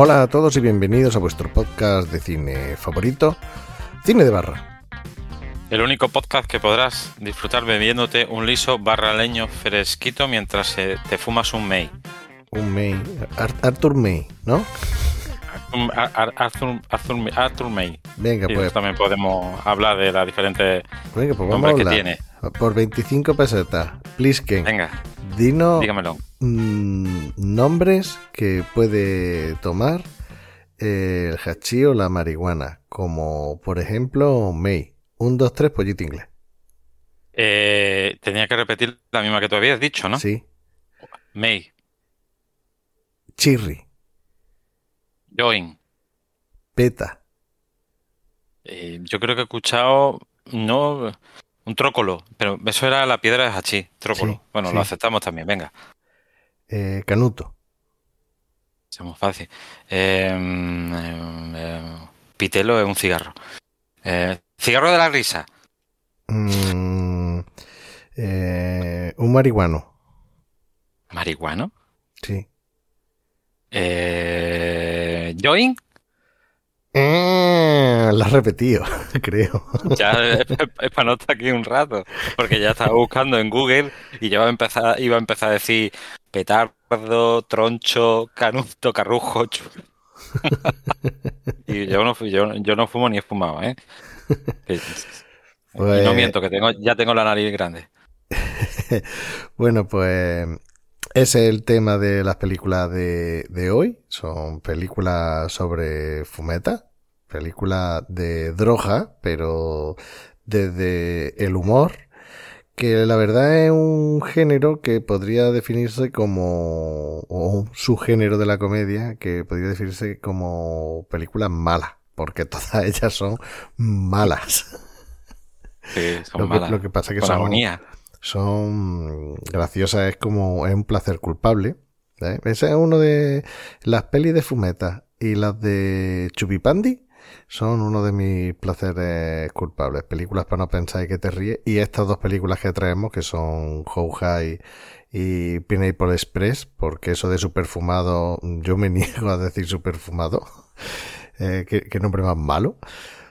Hola a todos y bienvenidos a vuestro podcast de cine favorito, Cine de Barra. El único podcast que podrás disfrutar bebiéndote un liso barra leño fresquito mientras te fumas un May. Un May, Ar- Arthur May, ¿no? Arthur, Arthur- Arthur May. Venga, pues, también podemos hablar de las diferentes venga, pues nombres que tiene. Por 25 pesetas, Plisken, Venga, dinos dígamelo. mm, nombres que puede tomar eh, el hachí o la marihuana, como por ejemplo May. Un, dos, tres, pollito inglés. Eh, tenía que repetir la misma que tú habías dicho, ¿no? Sí. May, Chirri, Join. peta, Eh, yo creo que he escuchado, no, un trócolo, pero eso era la piedra de hachí, trócolo. Sí, bueno, sí. lo aceptamos también, venga. eh, canuto, muy fácil. Eh, mm, eh, pitelo es un cigarro. Eh, cigarro de la risa. mm, eh, un marihuano. Marihuano. Sí. Eh, join. Eh, lo has repetido, creo. Ya es, es para no estar aquí un rato. Porque ya estaba buscando en Google y yo iba a empezar, iba a empezar a decir petardo, troncho, canuto, carrujo. y yo no, fui- yo, yo no fumo ni he fumado, ¿eh? Pues- no miento, que tengo, ya tengo la nariz grande. Bueno, pues ese es el tema de las películas de, de hoy. Son películas sobre fumeta, películas de droga, pero desde el humor, que la verdad es un género que podría definirse como, o un subgénero de la comedia, que podría definirse como películas malas, porque todas ellas son malas. Que son Lo que, malas. lo que pasa es que son, agonía. son graciosas, es como es un placer culpable. ¿eh? Ese es uno de las pelis de Fumeta y las de Chupipandi son uno de mis placeres culpables. Películas para no pensar y que te ríes. Y estas dos películas que traemos, que son How High y Pineapple Express, porque eso de superfumado, yo me niego a decir superfumado. Eh, qué, qué nombre más malo.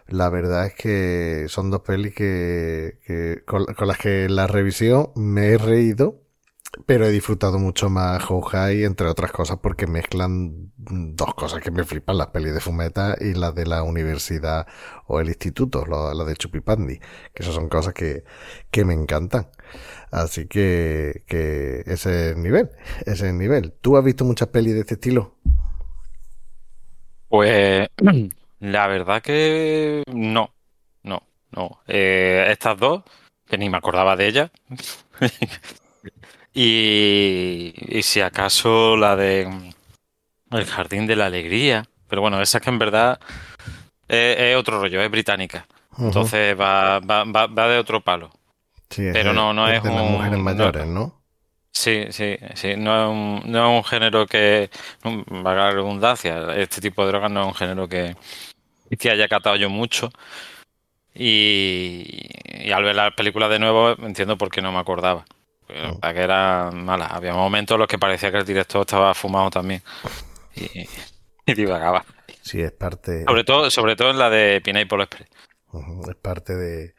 La verdad es que son dos pelis que, con, con las que la revisión me he reído, pero he disfrutado mucho más High, entre otras cosas, porque mezclan dos cosas que me flipan, las pelis de Fumeta y las de la universidad o el instituto, lo- la de Chupipandi, que esas son cosas que, que me encantan. Así que, que ese es el nivel, ese es el nivel. ¿Tú has visto muchas pelis de este estilo? Pues la verdad que no, no, no. Eh, estas dos, que ni me acordaba de ellas. y, y si acaso la de mm, El Jardín de la Alegría. Pero bueno, esa es que en verdad es, es otro rollo, es británica. Entonces va, va, va, va de otro palo. Sí, pero no- no es de las un- mujeres mayores, ¿no? Sí, sí, sí. No es un, no es un género que, mm, valga la redundancia, este tipo de drogas no es un género que, que haya catado yo mucho. Y, y al ver la película de nuevo entiendo por qué no me acordaba. Pero para que era mala. Había momentos en los que parecía que el director estaba fumado también. Y, y divagaba. Sí, es parte, Sobre todo, sobre todo en la de Pineapple Express. Es parte de,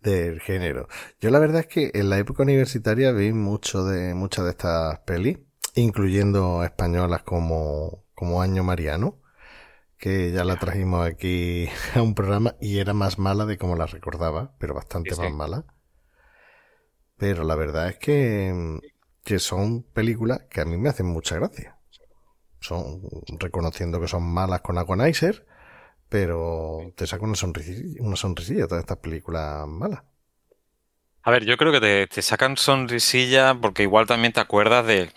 del género. Yo la verdad es que en la época universitaria vi mucho de muchas de estas pelis, incluyendo españolas como, como Año Mariano, que ya la trajimos aquí a un programa y era más mala de como la recordaba, pero bastante Sí, sí. más mala. Pero la verdad es que, que son películas que a mí me hacen mucha gracia. Son, reconociendo que son malas con Agonizer, pero te saca una sonrisilla, una todas estas películas malas. A ver, yo creo que te, te sacan sonrisilla porque igual también te acuerdas de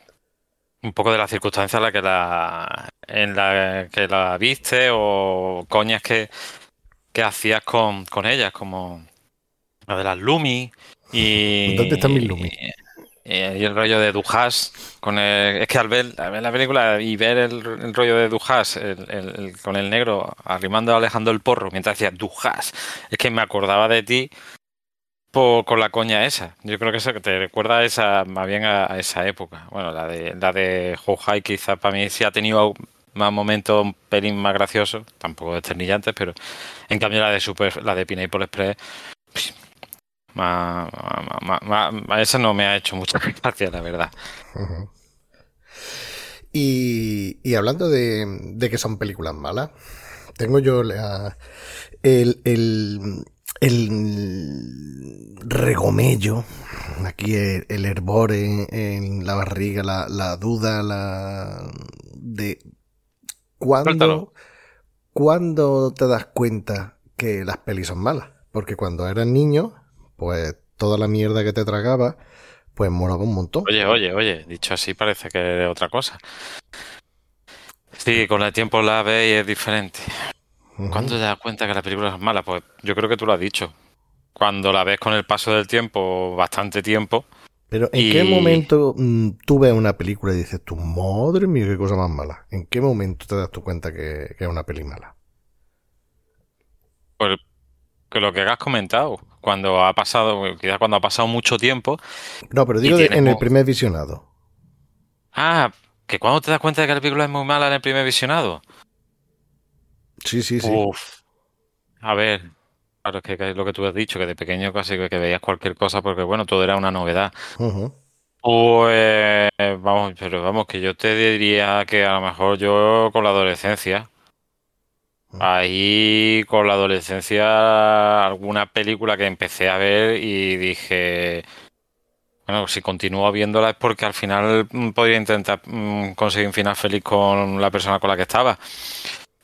un poco de las circunstancias en la que la, en la que la viste o coñas que, que hacías con, con ellas, como la de las Lumi y... ¿Dónde están mis Lumi? Y el rollo de Dujas, con el, es que al ver, al ver la película y ver el, el rollo de Dujas el, el- con el negro arrimando a Alejandro el porro mientras decía Dujas, es que me acordaba de ti por, con la coña esa. Yo creo que eso que te recuerda a esa, más bien a, a esa época. Bueno, la de la de Houhai quizás para mí sí ha tenido más momentos un pelín más graciosos, tampoco desternillantes, pero en cambio la de Super, la de Pineapple Express, esa no me ha hecho mucha gracia, la verdad. Y, y hablando de, de que son películas malas, tengo yo la- el, el, el regomello, aquí el, el hervor en, en la barriga, la, la duda, la de cuándo, cuándo te das cuenta que las pelis son malas. Porque cuando eras niño, pues toda la mierda que te tragaba, pues molaba un montón. Oye, oye, oye, dicho así parece que es otra cosa. Sí, con el tiempo la ves y es diferente. ¿Cuándo te das cuenta que la película es mala? Pues yo creo que tú lo has dicho. Cuando la ves con el paso del tiempo, bastante tiempo, Pero ¿en Y- qué momento mm, tú ves una película y dices, tu madre mía, qué cosa más mala? ¿En qué momento te das tu cuenta que, que es una peli mala? pues que lo que has comentado, cuando ha pasado, quizás cuando ha pasado mucho tiempo, No, pero digo de- en el primer visionado. ah, que cuando te das cuenta de que la película es muy mala en el primer visionado. Sí, sí, sí. Uf. A ver, claro, es que, lo que tú has dicho, que de pequeño casi que, que veías cualquier cosa porque, bueno, todo era una novedad. Ujú. Pues, vamos, pero vamos, que yo te diría que a lo mejor yo con la adolescencia, ahí con la adolescencia, alguna película que empecé a ver y dije, bueno, si continúo viéndola es porque al final mm, podría intentar mm, conseguir un final feliz con la persona con la que estaba.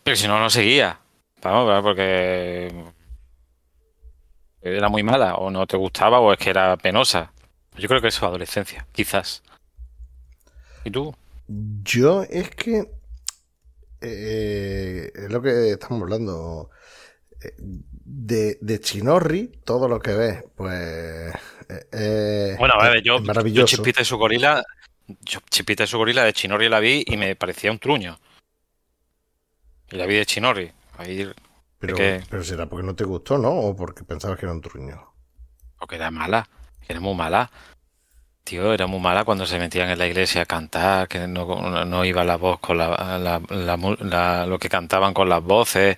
Pero si no, no seguía. Vamos, ¿verdad? porque era muy mala, o no te gustaba, o es que era penosa. Yo creo que eso, adolescencia, quizás. ¿Y tú? Yo es que eh, es lo que estamos hablando. Eh, De, de Chinorri, todo lo que ves, pues. eh, Bueno, a ver, yo, yo. Chispita y su gorila, yo Chispita y su gorila de Chinori la vi y me parecía un truño. Y la vi de Chinori. Ahí, pero, que- pero será porque no te gustó, ¿no? O porque pensabas que era un truño. porque era mala, que era muy mala. Tío, era muy mala cuando se metían en la iglesia a cantar, que no, no- iba la voz con la- lo que cantaban con las voces,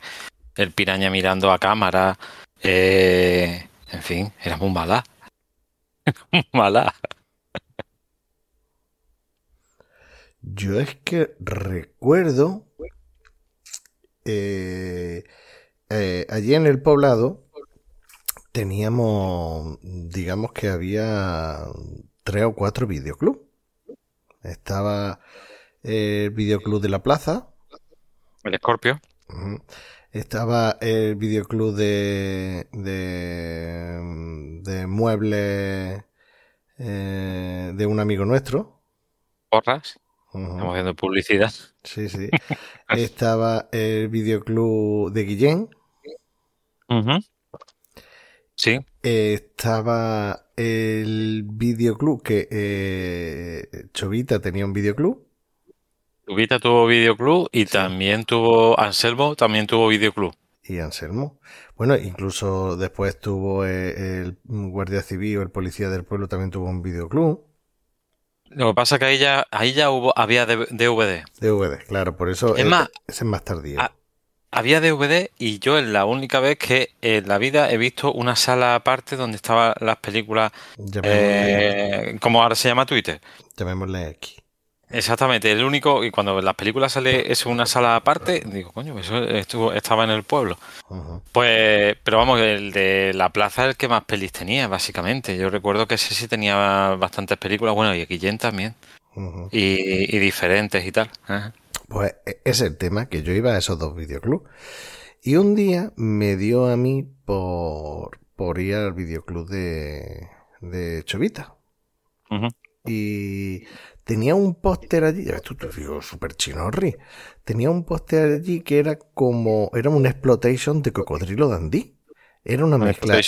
el piraña mirando a cámara, eh, en fin, era muy mala. Muy mala. Yo es que recuerdo eh, eh, allí en el poblado teníamos, digamos que había tres o cuatro videoclubs. Estaba el videoclub de la plaza, El escorpio. estaba el videoclub de, de, de muebles eh, de un amigo nuestro. Porras. Estamos haciendo publicidad. Sí, sí. Estaba el videoclub de Guillén. Sí, Estaba el videoclub que eh, Chovita tenía un videoclub. Ubita tuvo videoclub y también tuvo Anselmo, también tuvo videoclub. Y Anselmo. Bueno, incluso después tuvo eh, el, guardia civil o el policía del pueblo también tuvo un videoclub. Lo que pasa es que ahí ya, ahí ya hubo, había DVD. DVD, claro, por eso Es eh, más, ese es más tardío. Había DVD y yo es la única vez que en la vida he visto una sala aparte donde estaban las películas, eh, como ahora se llama Twitter. llamémosle aquí. Exactamente, el único, y cuando las películas sale es una sala aparte, digo, coño, eso estuvo, estaba en el pueblo. Pues, pero vamos, el de la plaza es el que más pelis tenía, básicamente. Yo recuerdo que ese sí tenía bastantes películas, bueno, y Guillén también, y, y diferentes y tal. Ajá. Pues e- es el tema que yo iba a esos dos videoclubs. Y un día me dio a mí por, por ir al videoclub de, de Chovita. Y tenía un póster allí, esto te digo, súper chinorri. Tenía un póster allí que era como, era un exploitation de Cocodrilo Dandy. Era una mezcla.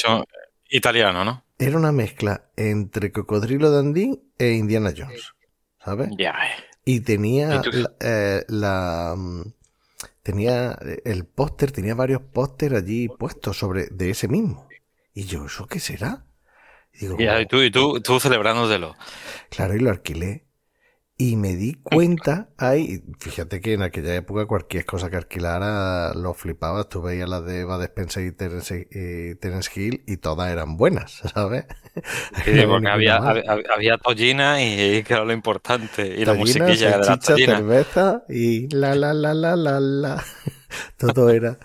italiano, ¿no? Era una mezcla entre Cocodrilo Dandy e Indiana Jones. ¿Sabes? Ya. Y tenía eh, la, mm, tenía el póster, tenía varios pósteres allí puestos sobre de ese mismo. Y yo, ¿eso qué será? Y, digo, y tú, y tú, tú celebrándotelo. Claro, y lo alquilé. Y me di cuenta ahí, fíjate que en aquella época cualquier cosa que alquilara lo flipabas, tú veías las de Eva Spencer y Terence, Hill y todas eran buenas, ¿sabes? Sí, porque había, había, tollina y que era lo importante, y la musiquilla de la cerveza y la la la la la la. Todo era,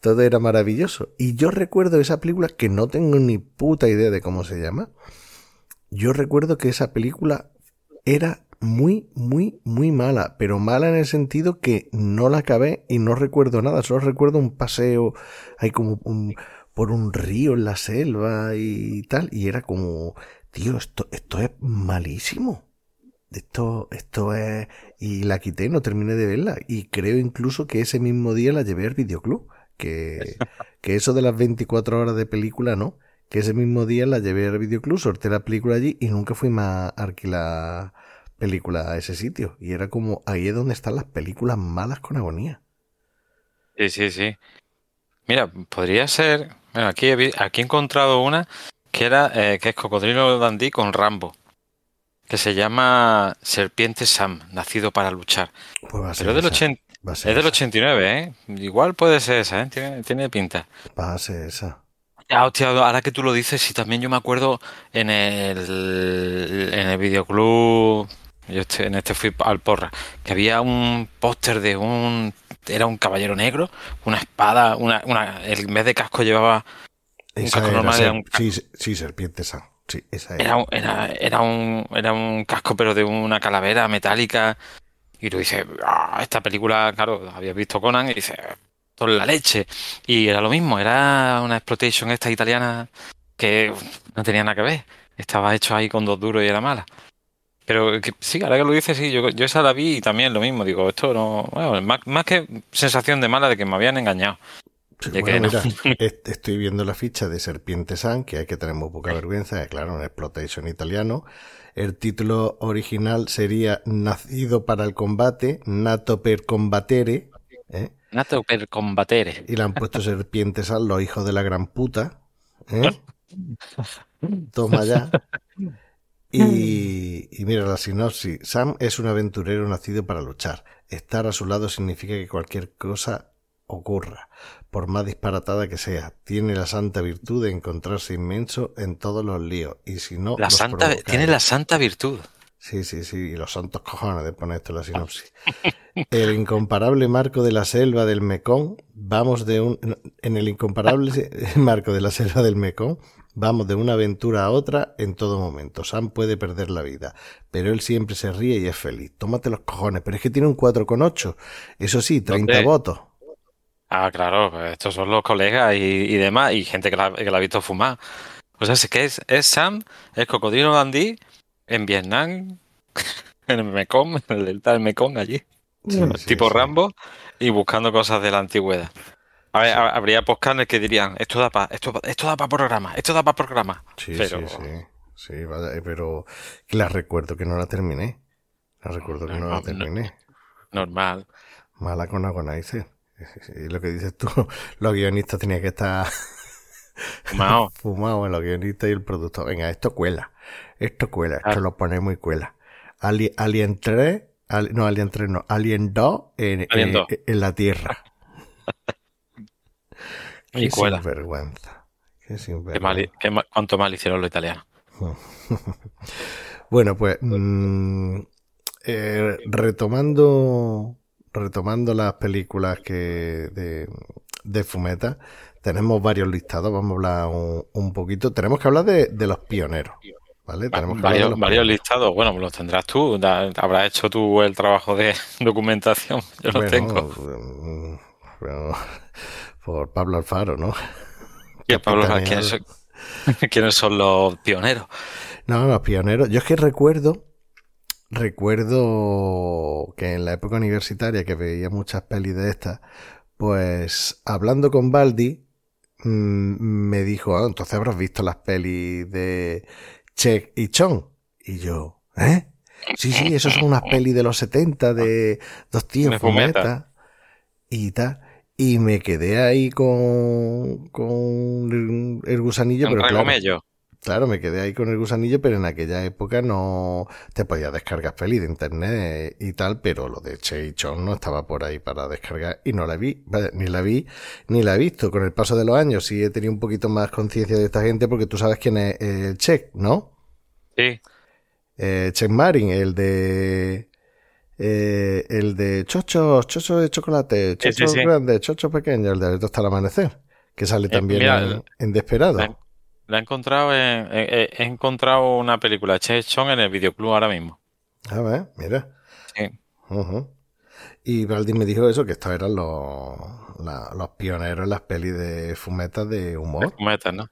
todo era maravilloso. Y yo recuerdo esa película que no tengo ni puta idea de cómo se llama. Yo recuerdo que esa película era muy, muy, muy mala, pero mala en el sentido que no la acabé y no recuerdo nada, solo recuerdo un paseo ahí como por un río en la selva y tal, y era como, tío, esto, esto es malísimo. Esto, esto es... Y la quité, no terminé de verla. Y creo incluso que ese mismo día la llevé al videoclub. Que, que eso de las 24 horas de película, ¿no? Que ese mismo día la llevé al videoclub, sorteé la película allí y nunca fui más a alquilar película a ese sitio. Y era como, ahí es donde están las películas malas con agonía. Sí, sí, sí. Mira, podría ser. Bueno, aquí he, aquí he encontrado una que era eh, que es Cocodrilo Dandy con Rambo. Que se llama Serpiente Sam, nacido para luchar. Pues Pero es del, es del 89, ¿eh? Igual puede ser esa, ¿eh? Tiene, pinta. Va a ser esa. Ya, hostia, ahora que tú lo dices, sí, también yo me acuerdo en el, en el videoclub yo este, en este fui al porra, que había un póster de un, era un caballero negro, una espada, una, una, en vez de casco llevaba un casco normal. Era un, sí, sí, serpiente esa. Sí, esa era. Era, era, un, era un casco, pero de una calavera metálica. Y tú dices, ah, esta película, claro, habías visto Conan y dices, toda la leche. Y era lo mismo, era una exploitation esta italiana que no tenía nada que ver. Estaba hecho ahí con dos duros y era mala. Pero que, sí, ahora que lo dices, sí, yo, yo, esa la vi y también lo mismo. Digo, esto no. Bueno, más, que sensación de mala de que me habían engañado. estoy viendo la ficha de Serpiente San, que hay que tener muy poca vergüenza, claro, un exploitation italiano. El título original sería Nacido para el combate, Nato per combatere. ¿eh? Nato per combatere. Y le han puesto Serpiente San, los hijos de la gran puta. ¿eh? Toma ya. Y, mira la sinopsis. Sam es un aventurero nacido para luchar. Estar a su lado significa que cualquier cosa ocurra, por más disparatada que sea. Tiene la santa virtud de encontrarse inmenso en todos los líos. Y si no. La santa, tiene la santa virtud. Sí, sí, sí. Y los santos cojones de poner esto en la sinopsis. El incomparable marco de la selva del Mekong. Vamos de un. En el incomparable marco de la selva del Mekong Vamos de una aventura a otra en todo momento. Sam puede perder la vida, pero él siempre se ríe y es feliz. Tómate los cojones, pero es que tiene un 4,8. Eso sí, 30 votos. Ah, claro, pues estos son los colegas y, demás, y gente que la, que la, ha visto fumar. O sea, es que es, es Sam, el cocodrilo Dandy, en Vietnam, en el Mekong, en el delta del Mekong allí. tipo Rambo, y buscando cosas de la antigüedad. A ver, habría podcasts que dirían, esto da para esto, esto da para programa, esto da para programa. Sí, pero... sí, sí. Sí, eh, pero la recuerdo que no la terminé. La recuerdo que no, la terminé. Normal. Mala con agonizer. Y lo que dices tú, los guionistas tenían que estar fumados. fumados en los guionistas y el productor. Venga, esto cuela. Esto cuela. Esto lo ponemos y cuela. Alien, 3, no, Alien 3 no, Alien 2 en, en la Tierra. Qué y sinvergüenza. Qué sinvergüenza. Qué mal, cuánto mal hicieron los italianos. bueno, pues mm, eh, retomando retomando las películas que de, de, Fumeta, tenemos varios listados, vamos a hablar un, poquito. Tenemos que hablar de, de los pioneros. ¿Vale? Tenemos varios, varios listados, bueno, los tendrás tú, habrás hecho tú el trabajo de documentación, yo lo tengo. Mm, por Pablo Alfaro, ¿no? ¿Qué Pablo Alfaro? ¿Quiénes son los pioneros? No, los pioneros. Yo es que recuerdo, recuerdo que en la época universitaria que veía muchas pelis de estas, pues hablando con Baldi, mm, me dijo, ah, entonces habrás visto las pelis de Che y Chong. Y yo, ¿eh? Sí, sí, esos son unas pelis de los 70 de dos tíos fumeta y tal. Y me quedé ahí con, con el gusanillo, pero claro, claro, me quedé ahí con el gusanillo, pero en aquella época no te podías descargar pelis de internet y tal, pero lo de Che y Chong no estaba por ahí para descargar y no la vi, ni la vi, ni la he visto. Con el paso de los años sí he tenido un poquito más conciencia de esta gente porque tú sabes quién es el Che, ¿no? Sí. Eh, Che Marin, el de eh, el de chochos, chochos de chocolate, chochos grandes, chochos pequeños, el de Alerta hasta el amanecer, que sale eh, también en, Desperado. La, he encontrado en, he encontrado una película Che Chong en el videoclub ahora mismo. A ver, mira. Sí. Y Baldi me dijo eso, que estos eran los, los pioneros en las pelis de fumetas de humor. fumetas, ¿no?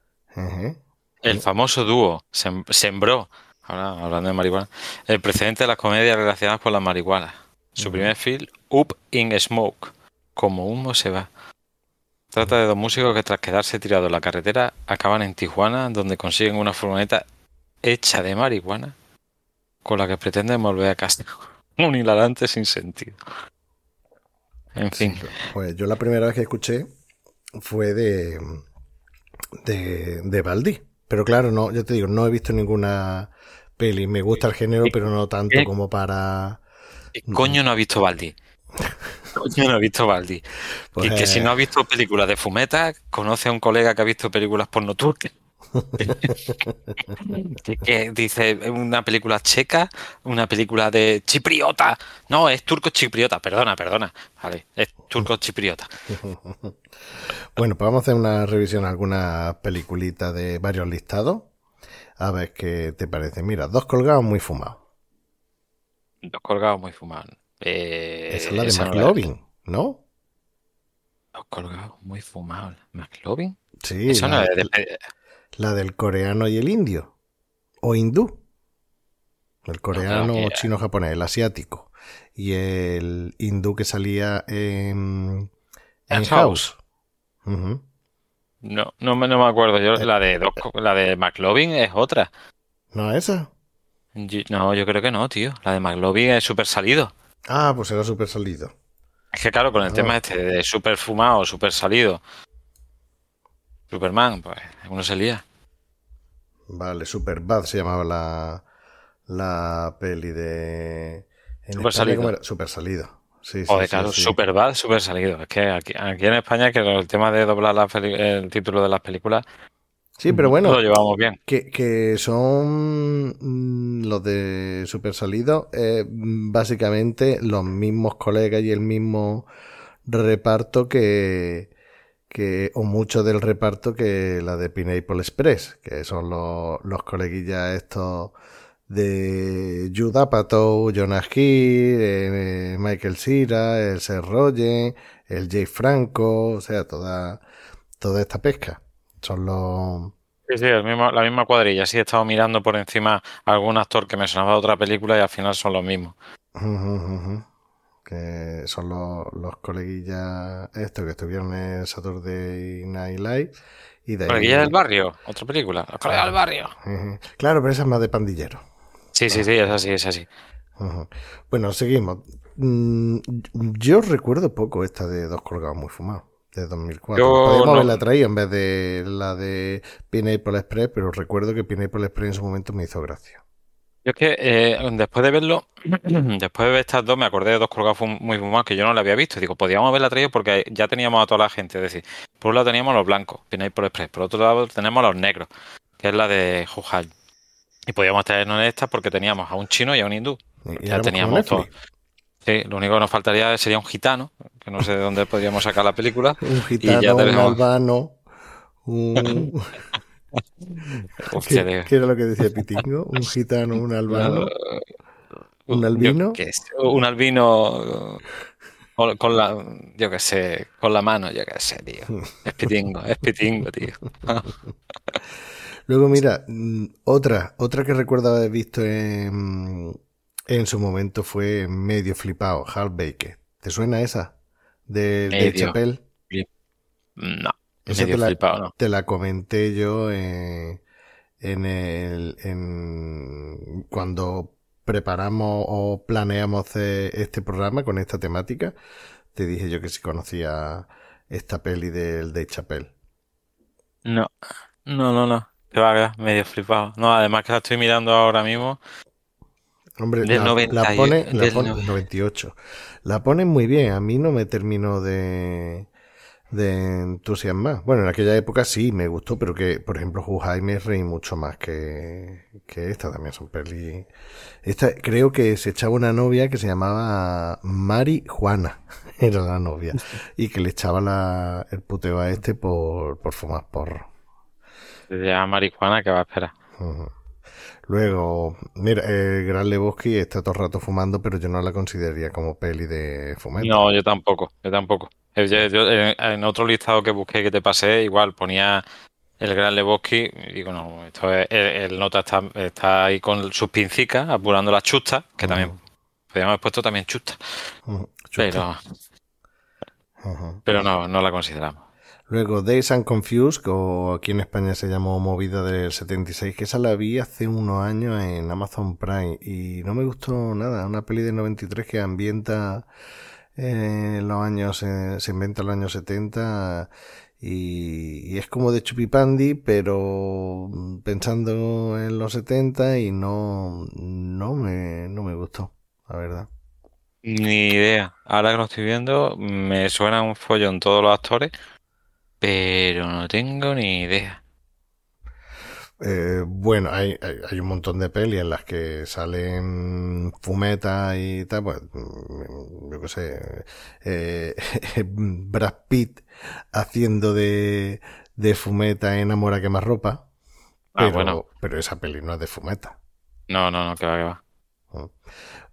El famoso dúo Sembró Ahora, hablando de marihuana. El precedente de las comedias relacionadas con la marihuana. Su primer film, Up in Smoke. Como humo se va. Trata de dos músicos que tras quedarse tirados en la carretera acaban en Tijuana, donde consiguen una furgoneta hecha de marihuana con la que pretenden volver a casa. Un hilarante sin sentido. En fin. pues yo la primera vez que escuché fue de, de, de Baldi. Pero claro, no, yo te digo, no he visto ninguna peli. Me gusta el género, pero no tanto como para. Coño no ha visto Baldi. Coño no ha visto Baldi. Pues y que si no ha visto películas de fumeta, conoce a un colega que ha visto películas porno turcas. que, dice una película checa, una película de chipriota. No, es turco chipriota, perdona, perdona. Vale, es turco chipriota. bueno, pues vamos a hacer una revisión a algunas peliculitas de varios listados. A ver qué te parece. Mira, dos colgados muy fumados. Dos colgados muy fumados. Eh, esa es la de McLovin, no, Dos colgados muy fumados. ¿McLovin? Sí. la, del coreano y el indio. O hindú. El coreano, chino, japonés, el asiático. Y el hindú que salía en, en House. No, no me, no me acuerdo. Yo, la de la de McLovin es otra. ¿No es esa? no, yo creo que no, tío. La de McLovin es súper salido. Ah, pues era súper salido. Es que claro, con el ah. tema este de súper fumado, súper salido. Superman, pues uno se lía. Vale, Superbad se llamaba la, la peli de... Super salido. Super salido. Sí, Joder, claro, super bad, super salido. Es que aquí, en España, que el tema de doblar el título de las películas. Sí, pero bueno. Lo llevamos bien. Que, son mm, los de super salido, eh, básicamente los mismos colegas y el mismo reparto que, que o mucho del reparto que la de Pineapple Express, que son los, los coleguillas estos de Judah Apatow, Jonah Hill, eh, Michael Cera, el Seth Rogen, el Jay Franco, o sea, toda, toda esta pesca. Son los... Sí, sí, la misma cuadrilla. Sí, he estado mirando por encima algún actor que me sonaba de otra película y al final son los mismos. Que son los, los coleguillas estos que estuvieron en Saturday Night Live. Y de Coleguilla del barrio, otra película. Los colegas del barrio. Claro, pero esa es más de pandillero. Sí, sí, sí, es así, es así. Bueno, seguimos. Mm, yo recuerdo poco esta de Dos Colgados Muy Fumados, de 2004. Podríamos haberla traído en vez de la de Pineapple Express, pero recuerdo que Pineapple Express en su momento me hizo gracia. Yo es que eh, después de verlo, después de ver estas dos, me acordé de dos colgados muy fumados que yo no la había visto. Digo, podríamos haberla traído porque ya teníamos a toda la gente. Es decir, por un lado teníamos los blancos, Pineapple Express, por otro lado tenemos los negros, que es la de Jujal. Y podíamos traernos en esta porque teníamos a un chino y a un hindú. ya teníamos todo. Sí, lo único que nos faltaría sería un gitano, que no sé de dónde podríamos sacar la película. un gitano, un albano, un... ¿Qué, era lo que decía Pitingo? Un gitano, un albano, un albino. un albino con, la, yo qué sé, con la mano, yo qué sé, tío. Es pitingo, es pitingo, tío. Luego, mira, mm, otra, otra que recuerdo haber visto en, en su momento fue Medio Flipado, Half Baked. ¿Te suena esa? De, de. Chappelle. No, Esa medio te la, flipado, ¿no? te la comenté yo en, en el, en, cuando preparamos o planeamos este programa con esta temática. Te dije yo que si conocía esta peli del de Chappelle. No, no, no, no. Que va, medio flipado. No, además que la estoy mirando ahora mismo. Hombre, Del la, 90 la pone, la del pone- nove- 98. La ponen muy bien. A mí no me terminó de, de entusiasmar. Bueno, en aquella época sí me gustó, pero que, por ejemplo, Jaime reí mucho más que, que esta. También son peli. Esta, creo que se echaba una novia que se llamaba Mari Juana. Era la novia. Y que le echaba la, el puteo a este por, por fumar porro. Ya marihuana que va a esperar. Luego, mira, el Gran Lebowski está todo el rato fumando, pero yo no la consideraría como peli de fumeta. No, yo tampoco, yo tampoco. Eh, yo- yo, en, otro listado que busqué que te pasé, igual ponía el Gran Lebowski y digo, no, esto es, el, el nota está, está ahí con sus pincicas, apurando las chustas, que también podríamos haber puesto también chustas, Ujú, chuta. pero, Ujú. pero no, no la consideramos. Luego, Days and Confused, o aquí en España se llamó Movida del 76, que esa la vi hace unos años en Amazon Prime y no me gustó nada. Una peli de 93 que ambienta en los años, eh, se inventa en los años 70 y, y es como de Chupipandi, pero pensando en los 70 y no, no me, no me gustó, la verdad. Ni idea. Ahora que lo estoy viendo, me suena un follón todos los actores, pero no tengo ni idea. Eh, bueno, hay, hay, hay un montón de pelis en las que salen fumetas y tal, pues, mm, yo qué sé, eh, Brad Pitt haciendo de, de fumeta en Amor a quemarropa, Ah, pero, bueno. pero esa peli no es de fumeta. No, no, no, que va, que va.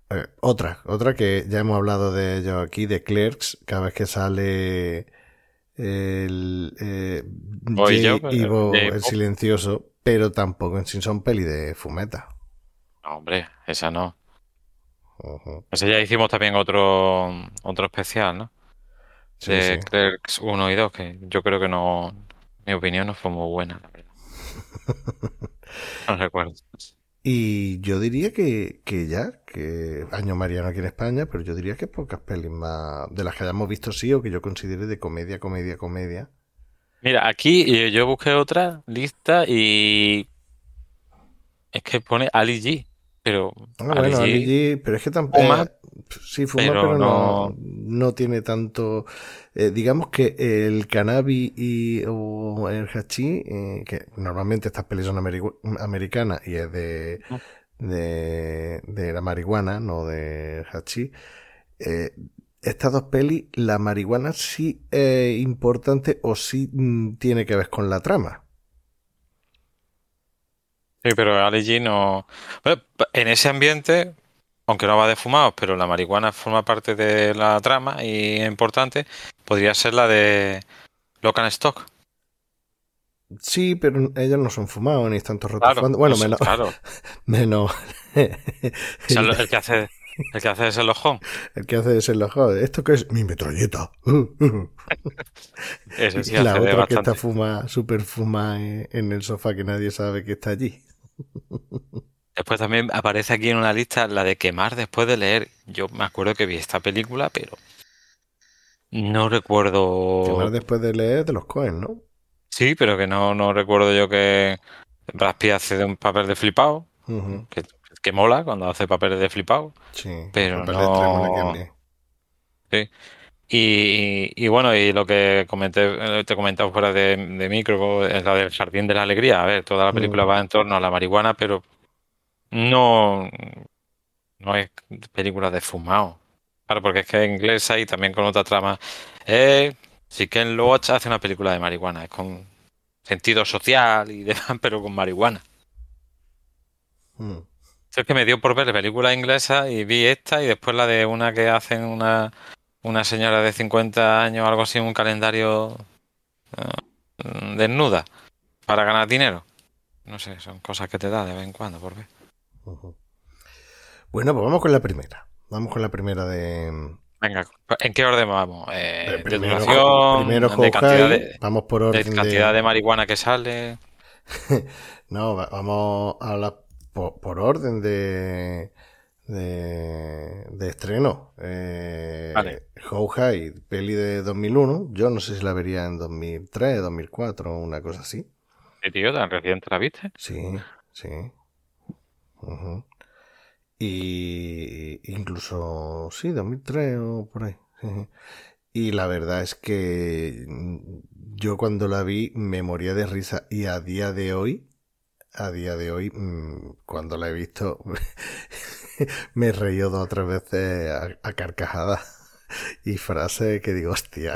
Eh, otra, otra que ya hemos hablado de ello aquí, de Clerks, cada vez que sale el eh, Jay yo, el silencioso, pero tampoco en sí son peli de fumeta. No, hombre, esa no. Ese ya hicimos también otro, otro especial, ¿no? Sí, de sí. Clerks 1 y 2, que yo creo que no, mi opinión no fue muy buena, la verdad. No recuerdo. Y yo diría que, que ya, que año mariano aquí en España, pero yo diría que pocas pelis más de las que hayamos visto sí o que yo considere de comedia, comedia, comedia. Mira, aquí eh, yo busqué otra lista y es que pone Ali G, pero Ah, Ali bueno, G, Ali G, pero es que tampoco. fuma, sí, fuma, pero pero, no, no- tiene tanto. eh, digamos que el cannabis y, o el hachís, eh, que normalmente estas pelis son ameri- americanas y es de, de, de la marihuana, no de hachís. eh, estas dos pelis, la marihuana sí es importante o sí mm, tiene que ver con la trama. Sí, pero Ali G no. Bueno, en ese ambiente, aunque no va de fumados, pero la marihuana forma parte de la trama y es importante, podría ser la de Lock and Stock. Sí, pero ellos no son fumados ni están todo el rato Claro. Bueno, no menos, claro. menos O sea, lo- el que hace, el que hace ese lojón. el que hace ese enojado. ¿Esto qué es? Mi metralleta. Ese sí y la otra que está fuma, super fuma en, en el sofá que nadie sabe que está allí. Después también aparece aquí en una lista la de quemar después de leer. Yo me acuerdo que vi esta película, pero no recuerdo. Quemar después de leer de los Cohen, ¿no? Sí, pero que no, no recuerdo yo que Brad Pitt hace de un papel de flipado, Ujú, que, que mola cuando hace papeles de flipado. Sí, Pero papel no- extremo bien. Y, y bueno, y lo que comenté, eh, te he comentado fuera de, de micro, es la del Jardín de la Alegría. A ver, toda la película Mm. va en torno a la marihuana, pero no, no es película de fumado. Claro, porque es que es inglesa y también con otra trama. Eh, si Ken Loach hace una película de marihuana, es con sentido social y demás, pero con marihuana. Mm. Es que me dio por ver películas inglesas y vi esta y después la de una que hacen una, una señora de 50 años, algo así, un calendario eh, desnuda para ganar dinero. no sé, son cosas que te da de vez en cuando por ver. Bueno, pues vamos con la primera. Vamos con la primera de, Venga, ¿en qué orden vamos? Eh, de primero, duración, primero de cantidad de, vamos por de orden de, cantidad de marihuana que sale. No, va- vamos a hablar por, por orden de, de, de estreno. Eh, Vale. How High, peli de 2001. Yo no sé si la vería en 2003, 2004, una cosa así. ¿Qué tío tan reciente la viste? Sí, sí. Ujú. Y incluso, sí, 2003 o por ahí. Y la verdad es que yo cuando la vi me moría de risa y a día de hoy, a día de hoy, mm, cuando la he visto, me he reído dos o tres veces a, a carcajadas y frases que digo, hostia,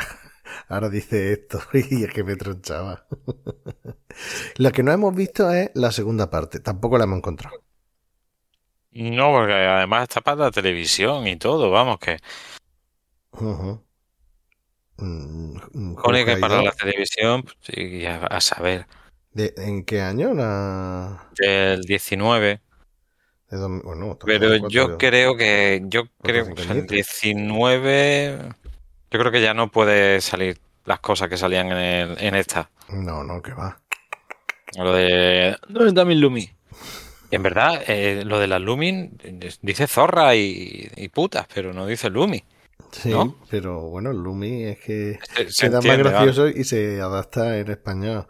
ahora dice esto y es que me tronchaba. La que no hemos visto es la segunda parte, tampoco la hemos encontrado. No, porque además está para la televisión y todo, vamos, que. Mm, mm, pone que para 2. la televisión, pues, a, a saber, ¿De, ¿En qué año? La... del 19. De dos- bueno, estos Pero cuatro- yo creo que, yo creo que añitos. 19, yo creo que ya no puede salir las cosas que salían en, el, en esta. No, no, que va. Lo de, ¿dónde está mi Lumi? En verdad, eh, lo de las Lumin eh, dice zorra y, y putas, pero no dice Lumi. Sí, ¿No? pero bueno, Lumi es que Se, se queda más gracioso y se adapta en español.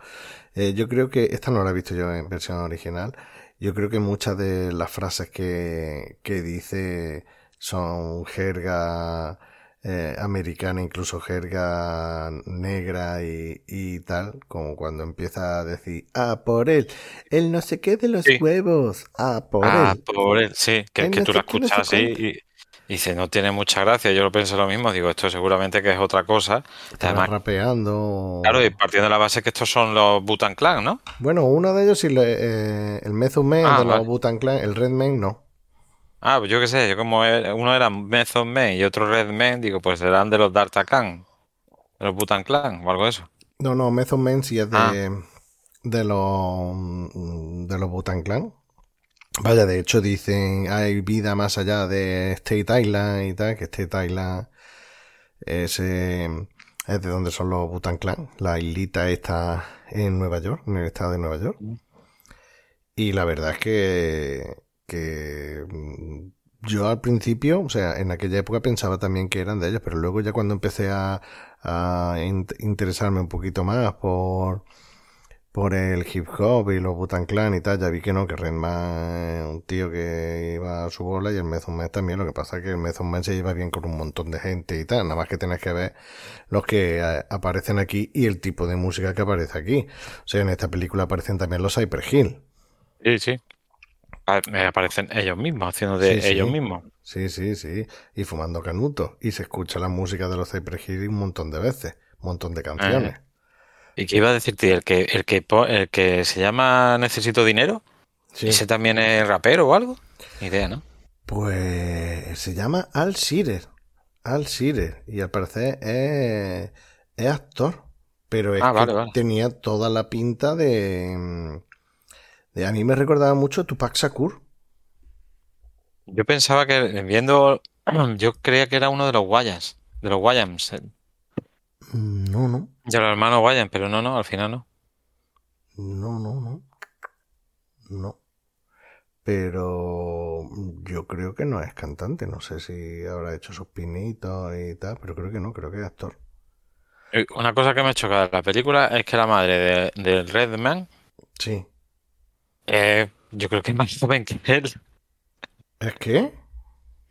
Eh, yo creo que, esta no la he visto yo en versión original, yo creo que muchas de las frases que, que dice son jerga eh, americana, incluso jerga negra y, y tal, como cuando empieza a decir, ah, por él, el no sé qué de los Sí. huevos, ah, por Ah, él. por él, sí, que, que no tú la qué, no sé escuchas así. Y, dice, no tiene mucha gracia. Yo lo pienso lo mismo, digo, esto seguramente que es otra cosa. Estaba Además, rapeando. claro, y partiendo de la base que estos son los Butan Clan, ¿no? Bueno, uno de ellos, sí, eh, el Method Man Ah, de los. Butan Clan, el Red Man, no. Ah, pues yo qué sé, yo como era- uno era Method Man y otro Red Man, digo, pues serán de los D'Artagnan, de los Butan Clan o algo de eso. No, no, Method Man sí es de, Ah. de los mm, de los Butan Clan. Vaya, de hecho dicen hay vida más allá de State Island y tal, que State Island es, eh, es de donde son los Butan Clan. La islita está en Nueva York, en el estado de Nueva York. Y la verdad es que, que mm, yo al principio, o sea, en aquella época pensaba también que eran de ellos, pero luego ya cuando empecé a, a in- interesarme un poquito más por, por el hip hop y los Butan Clan y tal, ya vi que no, que Redman es un tío que iba a su bola y el Method Man también, lo que pasa es que el Method Man se lleva bien con un montón de gente y tal, nada más que tenés que ver los que eh, aparecen aquí y el tipo de música que aparece aquí. O sea, en esta película aparecen también los Cypress Hill. Sí, sí. Me aparecen ellos mismos, haciendo de Sí, sí. ellos mismos. Sí, sí, sí. Y fumando canuto. Y se escucha la música de los Cypress Hill un montón de veces. Un montón de canciones. ¿Y qué iba a decirte? El que, el que, el que se llama Necesito Dinero, Sí. ¿ese también es rapero o algo? Ni idea, ¿no? Pues se llama Al Shearer. Al Shearer. Y al parecer es, es actor. Pero es Ah, que vale, tenía toda la pinta de, de... A mí me recordaba mucho a Tupac Shakur. Yo pensaba que viendo, yo creía que era uno de los Wayans, de los eh, Mm, No, no. De los hermanos Wayans, pero no, no, al final no. No, no, no. No. Pero yo creo que no es cantante. No sé si habrá hecho sus pinitos y tal, pero creo que no, creo que es actor. Eh, Una cosa que me choca de la película es que la madre de- del Redman, Sí. eh, yo creo que es más joven que él, ¿Es que?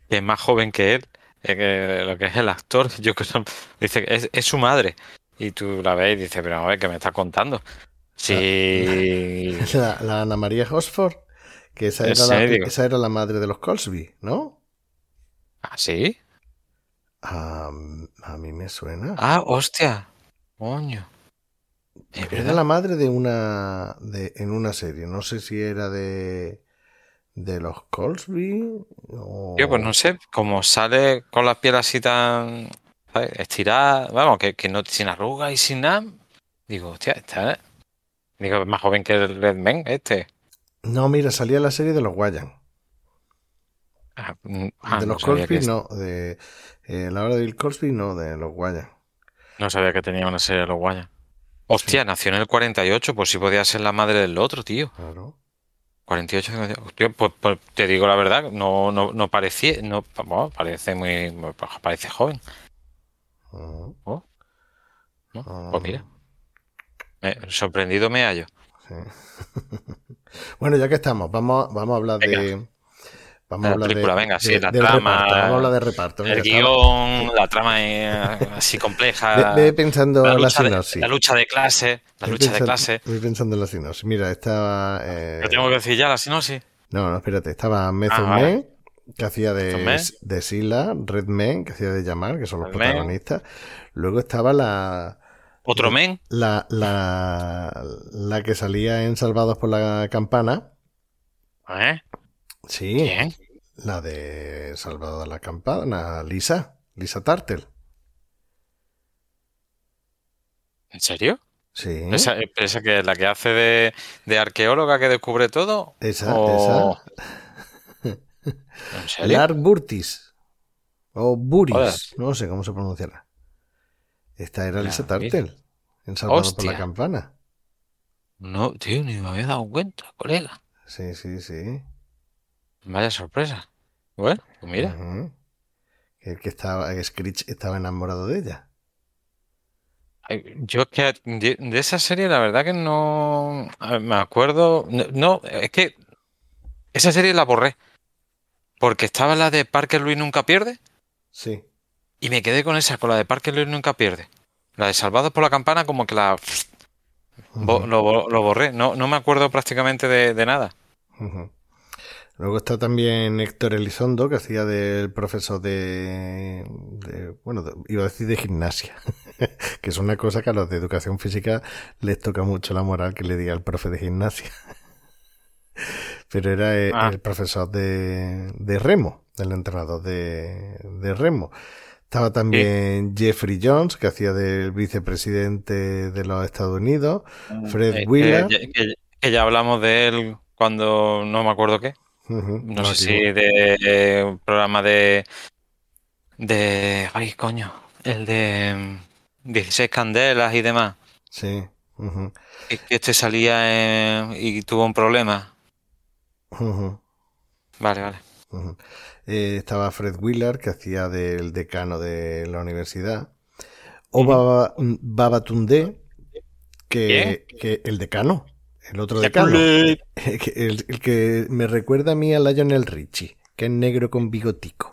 que es más joven que él, eh, que lo que es el actor, yo creo, dice que es, es su madre. Y tú la ves y dices, pero a ver, ¿qué me estás contando? Sí, La, la Ana María Hosford, que esa ¿En era, la, serio? esa era la madre de los Colsby, ¿no? ¿Ah, sí? A, a mí me suena. Ah, hostia, coño. Era verdad. la madre de una. De, en una serie. No sé si era de. De los Colsby. O... Tío, pues no sé, como sale con la piel así tan ¿sabes? estirada, vamos, que, que no sin arrugas y sin nada, digo, hostia, esta, Digo, es más joven que el Redman, este. No, mira, salía la serie de los Guayan. Ah, mm, ah, de no los Cosby, que- no. De eh, la hora de Bill Cosby, no, de los Guayan. No sabía que tenía una serie de los Guayas. Hostia, nació en el 48, pues sí podía ser la madre del otro, tío. Claro. 48, 58. Hostia, pues, pues te digo la verdad, no, no, no parecía, no, bueno, parece muy, parece joven. Oh, ¿no? Ah. Pues mira, me- sorprendido me hallo. sí. bueno, ya que estamos, vamos, vamos a hablar de. Vamos De a la hablar película, de, venga, sí, la trama, reparto. Vamos a hablar de reparto. El guion, la trama es así compleja. Ve, ve pensando la, la, lucha sinopsis. la lucha de clase, la Ve lucha de clase. Ve pensando en la sinopsis. Mira, estaba. eh, ¿Lo tengo que decir ya la sinopsis? No, no, espérate. Estaba Method Ah, que hacía de, de Sila, Red Man, que hacía de Llamar, que son los Red Man. protagonistas. Luego estaba la, ¿Otro men? la, la, la que salía en Salvados por la Campana. ¿Eh? Sí, ¿Quién? la de Salvados por la Campana, Lisa, Lisa Tartel. ¿En serio? Sí, ¿Esa, esa que es la que hace de, de arqueóloga que descubre todo? esa, o- esa. ¿En serio? Lark Burtis. O Buris, no sé cómo se pronunciará. Esta era Lisa. Tartel, en Salvados por la. Campana. No, tío, ni me había dado cuenta, colega. Sí, sí, sí. Vaya sorpresa. Bueno, pues mira. Ujú. El que estaba, que Screech estaba enamorado de ella. Ay, Yo es que de, de esa serie la verdad que no me acuerdo. No, no, es que esa serie la borré. Porque estaba la de Parker Luis Nunca Pierde Sí. y me quedé con esa, con la de Parker Luis Nunca Pierde. La de Salvados por la Campana como que la lo, lo borré. No, no me acuerdo prácticamente de, de nada. Luego está también Héctor Elizondo, que hacía del profesor de, de- bueno, de- iba a decir de gimnasia, que es una cosa que a los de educación física les toca mucho la moral que le diga el profe de gimnasia. Pero era eh, Ah. el profesor de, de remo, el entrenador de, de remo. Estaba también Jeffrey Jones, que hacía del vicepresidente de los Estados Unidos. Fred Eh, Wheeler. que, ya- que- que ya hablamos de él cuando no me acuerdo qué. No sé si de eh, un programa de. de. Ay, coño. El de. mm, 16 candelas y demás. Sí. Que, que este salía en- y tuvo un problema. Vale, vale. Eh, estaba Fred Wheeler, que hacía del decano de la universidad. O. Baba, Babatunde, que, que el decano, el otro decano. El, el que me recuerda a mí a Lionel Richie, que es negro con bigotico.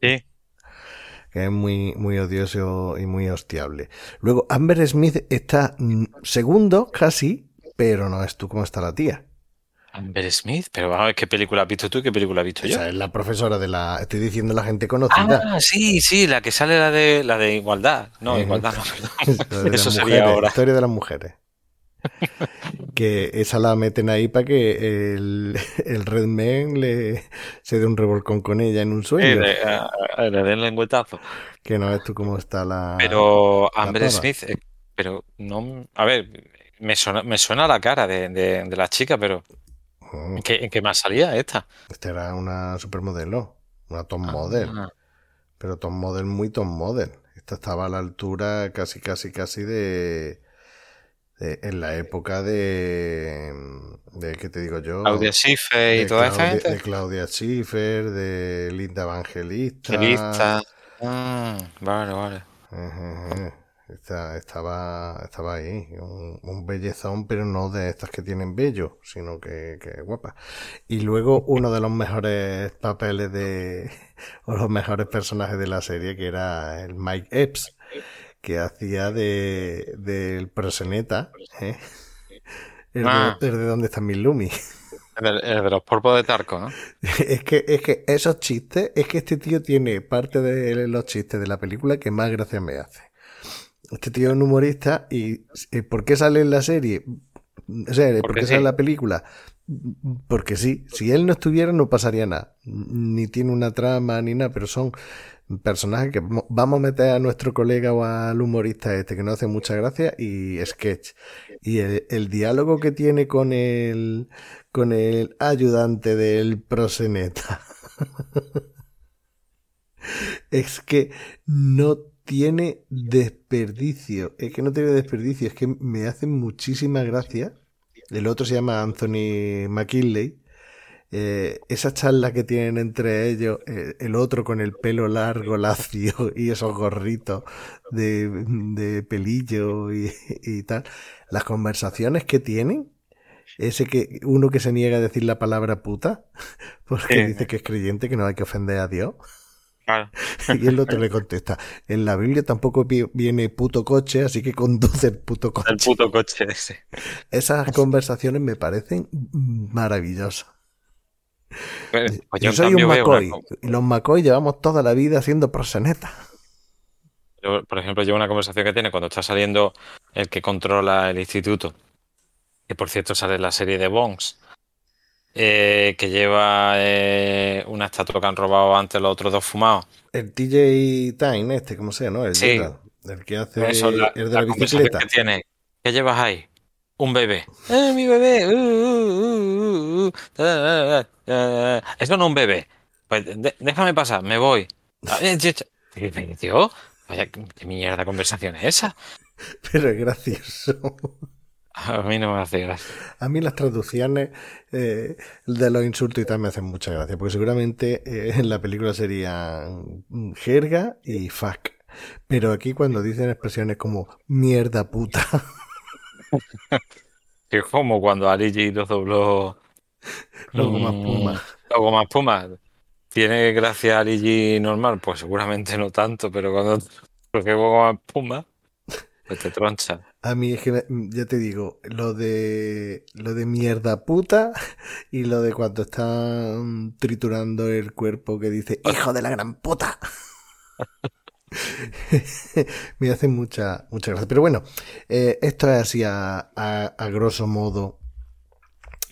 Sí. que es muy, muy odioso y muy hostiable. Luego, Amber Smith está mm, segundo, casi, pero no es tú como está la tía. Amber Smith. Pero vamos a ver qué película has visto tú y qué película he visto yo. Esa es la profesora de la. Estoy diciendo la gente conocida. Ah, sí, sí, la que sale la de la de igualdad. No, Ujú. igualdad no, La perdón. Eso sería mujeres, ahora. Historia de las mujeres. que esa la meten ahí para que el, el Redman le, se dé un revolcón con ella en un Eh, sueño. le, a- a- le den lengüetazo. Que no ves tú cómo está la. Pero la Amber. Smith, eh, pero no, a ver, me suena, me suena la cara de, de- de la chica, pero ¿en qué, en qué más salía esta? Esta era una supermodelo, una top model. Ah, Pero top model, muy top model. Esta estaba a la altura casi, casi, casi de. de- en la época de. de ¿Qué te digo yo? Claudia Schiffer y toda esta Claudia, gente. de Claudia Schiffer, de Linda Evangelista. Evangelista. Ah, vale, vale. Esta- estaba, estaba ahí, un, un bellezón, pero no de estas que tienen bello, sino que, que guapa. Y luego uno de los mejores papeles de, o los mejores personajes de la serie, que era el Mike Epps, que hacía de, del proseneta, ¿eh? El, Ah. de, el de dónde están mis Lumi. El, de- el de los polvos de Tarco, ¿no? Es que, es que esos chistes, es que este tío tiene parte de los chistes de la película que más gracia me hace. Este tío es un humorista y eh, ¿por qué sale en la serie? O sea, ¿por qué sale en la película? Porque sí, si él no estuviera no pasaría nada. ni tiene una trama ni nada, pero son personajes que vamos a meter a nuestro colega o al humorista este que no hace mucha gracia y sketch. Y el, diálogo que tiene con el, con el ayudante del proseneta. es que no tiene desperdicio. Es que no tiene desperdicio. Es que me hace muchísima gracia. El otro se llama Anthony McKinley eh, esa charla que tienen entre ellos, eh, el otro con el pelo largo, lacio y esos gorritos de, pelillo y, tal, las conversaciones que tienen, ese que uno que se niega a decir la palabra puta, porque dice que es creyente, que no hay que ofender a Dios. Y el otro le contesta, en la Biblia tampoco viene puto coche, así que conduce el puto coche. El puto coche ese. Esas conversaciones me parecen maravillosas. Pues yo, soy un McCoy. Y los McCoy llevamos toda la vida haciendo proseneta. por ejemplo, llevo una conversación que tiene cuando está saliendo el que controla el instituto, que por cierto sale la serie de Bongs, eh, que lleva eh, una estatua que han robado antes los otros dos fumados. El TJ Time, este, como sea, ¿no? El, sí. el que hace el de la, bicicleta. Que tiene. ¿Qué llevas ahí? Un bebé. ¡Eh, mi bebé! Uh, uh, uh, eso no es un bebé. Pues déjame pasar, me voy. Tío, vaya, ¿qué mierda conversación es esa? Pero es gracioso. A mí no me hace gracia. A mí las traducciones eh, de los insultos y tal me hacen mucha gracia, porque seguramente eh, en la película sería jerga y fuck. Pero aquí cuando dicen expresiones como mierda puta. es como cuando Ali los dobló Luego más Puma. Luego más Puma. ¿Tiene gracia Ali normal? Pues seguramente no tanto, pero cuando porque luego más Puma, te troncha. A mí es que ya te digo, lo de lo de mierda puta y lo de cuando están triturando el cuerpo que dice hijo de la gran puta. me hace mucha, mucha gracia. Pero bueno, eh, esto es así a, a grosso modo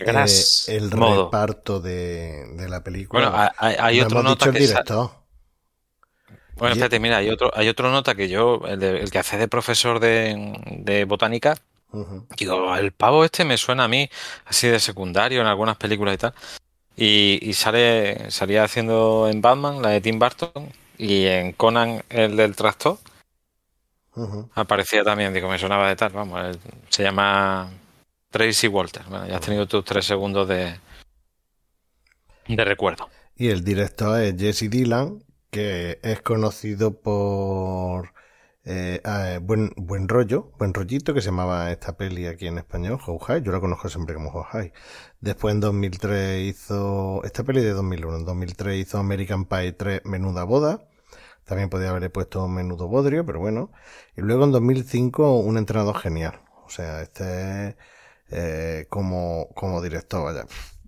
eh, el reparto de, la película. Bueno, hay, otro nota que Bueno, espérate, mira, hay otro, hay otro nota que yo, el, que hace de profesor de, botánica, digo, el pavo este me suena a mí así de secundario en algunas películas y tal. Y, sale, salía haciendo en Batman, la de Tim Burton, y en Conan, el del tractor. Aparecía también, digo, me sonaba de tal, vamos, se llama Tracy Walter. ya has tenido tus tres segundos de, de recuerdo. Y el director es Jesse Dylan, que es conocido por eh, ah, buen, buen rollo, buen rollito, que se llamaba esta peli aquí en español, How High. Yo la conozco siempre como How High. Después en 2003 hizo esta peli de 2001. En 2003 hizo American Pie 3 Menuda Boda. También podía haberle puesto Menudo Bodrio, pero bueno. Y luego en 2005 un entrenador genial. O sea, este es eh, como, como director, vaya.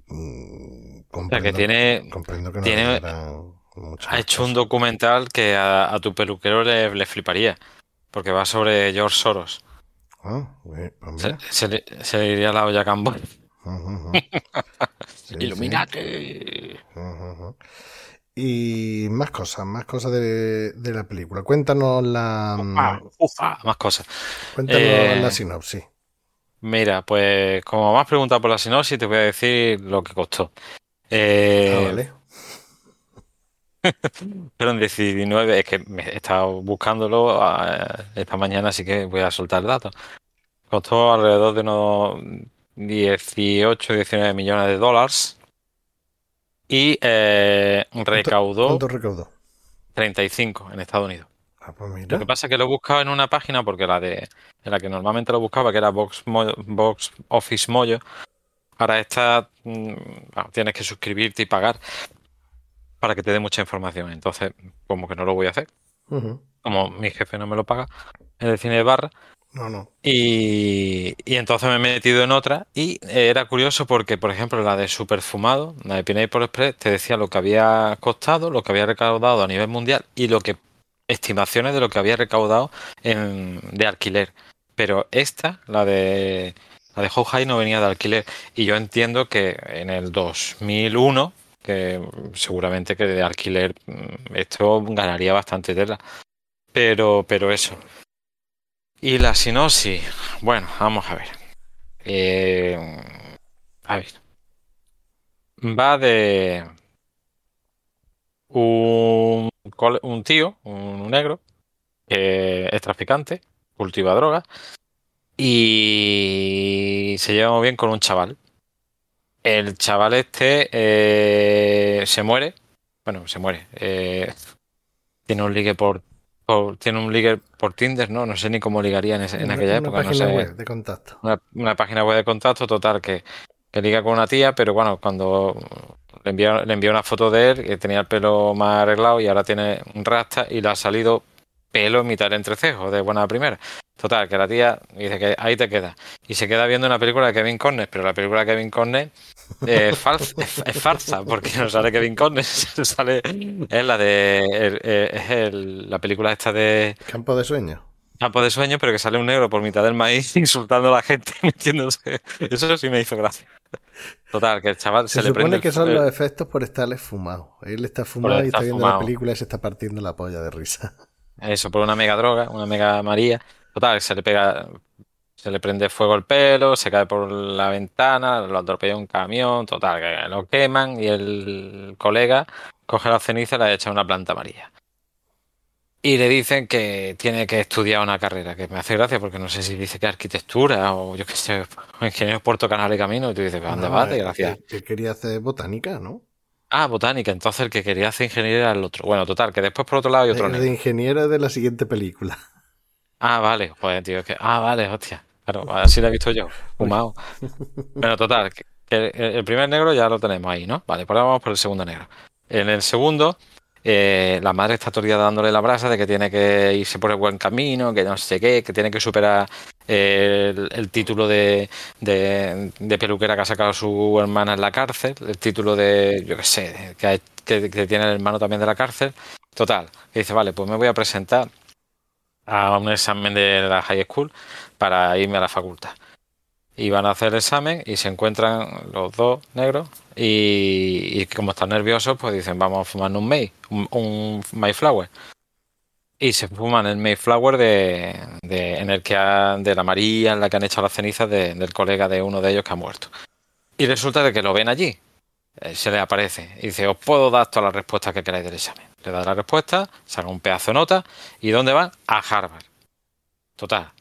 Mm, o sea, que tiene, comprendo que no tiene, ha hecho un documental que a, tu peluquero le, fliparía, porque va sobre George Soros. Ah, pues se, le, se, iría la olla Cambón. Iluminate. Y más cosas, más cosas de, de la película. Cuéntanos la. más cosas. Cuéntanos eh, la sinopsis. Mira, pues como me has preguntado por la sinopsis, te voy a decir lo que costó. Eh, ah, vale. Pero en 19, es que me he estado buscándolo ah, esta mañana, así que voy a soltar datos. Costó alrededor de unos 18, 19 millones de dólares. Y eh, recaudó. ¿Cuánto recaudó? 35 en Estados Unidos. Ah, pues lo que pasa es que lo he buscado en una página porque la de en la que normalmente lo buscaba, que era Box, Box Office Mojo, ahora esta mm, tienes que suscribirte y pagar para que te dé mucha información. Entonces, como que no lo voy a hacer. Como mi jefe no me lo paga en el cine de barra. No, no. Y, y, entonces me he metido en otra y era curioso porque, por ejemplo, la de Superfumado, la de Pineapple Express, te decía lo que había costado, lo que había recaudado a nivel mundial y lo que estimaciones de lo que había recaudado en, de alquiler. Pero esta, la de la de High, no venía de alquiler. Y yo entiendo que en el 2001 que seguramente que de alquiler mm, esto ganaría bastante tela. Pero, pero eso. Y la sinopsis, bueno, vamos a ver. Eh, a ver. Va de un, un tío, un negro, que es traficante, cultiva drogas y se lleva muy bien con un chaval. El chaval este eh, se muere, bueno, se muere. Eh, tiene un ligue por, tiene un ligue por Tinder, ¿no? No sé ni cómo ligaría en, en aquella época. Una página no sé, web de contacto. Una, página web de contacto total que, que liga con una tía, pero bueno, cuando le envió, le envió una foto de él que tenía el pelo más arreglado y ahora tiene un rasta y le ha salido pelo en mitad del entrecejo de buena primera. Total, que la tía dice que ahí te queda. Y se queda viendo una película de Kevin Conner, pero la película de Kevin Conner es, falsa, es, farsa, porque no sale Kevin Conner, sale, es la de es la película esta de Campo de Sueño. Campo de Sueño, pero que sale un negro por mitad del maíz insultando a la gente, metiéndose. Eso sí me hizo gracia. Total, que el chaval se, se le prende. que son los efectos por estarle fumado. Él está fumado y está viendo la película y se está partiendo la polla de risa. Eso, por una mega droga, una mega María. Total, se le pega, se le prende fuego el pelo, se cae por la ventana, lo atropella un camión, total, que lo queman y el colega coge la ceniza y la echa a una planta amarilla. Y le dicen que tiene que estudiar una carrera, que me hace gracia porque no sé si dice que arquitectura o yo qué sé, ingeniero Puerto Canal y Camino, y tú dices, ¿dónde no, vas? eh, Gracias. Que quería hacer botánica, ¿no? Ah, botánica, entonces el que quería hacer ingeniería era el otro. Bueno, total, que después por otro lado hay otro El negro. de ingeniero de la siguiente película. Ah, vale, pues tío, es que. Ah, vale, hostia. Claro, así lo he visto yo, fumado. Bueno, total, que, el primer negro ya lo tenemos ahí, ¿no? Vale, pues ahora vamos por el segundo negro. En el segundo, eh, la madre está todo dándole la brasa de que tiene que irse por el buen camino, que no sé qué, que tiene que superar eh, el, título de, peluquera que ha sacado su hermana en la cárcel, el título de, yo qué sé, que tiene el hermano también de la cárcel. Total, que dice, vale, pues me voy a presentar a un examen de la high school para irme a la facultad. Y van a hacer el examen y se encuentran los dos negros y, como están nerviosos pues dicen vamos a fumar un May, un, Mayflower. Y se fuman el Mayflower de, en el que de la María en la que han hecho las cenizas de, del colega de uno de ellos que ha muerto. Y resulta de que lo ven allí. Eh, se le aparece y dice, os puedo dar todas las respuestas que queráis del examen. Le da la respuesta, saca un pedazo de nota. ¿Y dónde van? A Harvard. Total.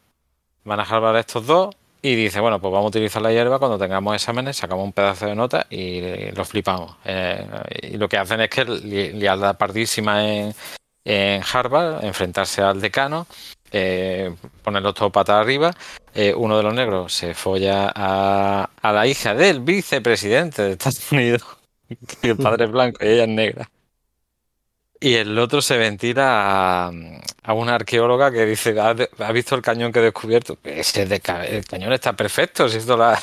Van a Harvard estos dos y dice, bueno, pues vamos a utilizar la hierba cuando tengamos exámenes, sacamos un pedazo de nota y lo flipamos. Eh, y lo que hacen es que liar la pardísima en, Harvard, enfrentarse al decano, eh, ponerlos todo patas arriba. Eh, uno de los negros se folla a, a, la hija del vicepresidente de Estados Unidos, y el padre es blanco y ella es negra. Y el otro se ventila a, a una arqueóloga que dice, ¿ha, ¿ha, visto el cañón que he descubierto? Ese de, el cañón está perfecto, si esto la...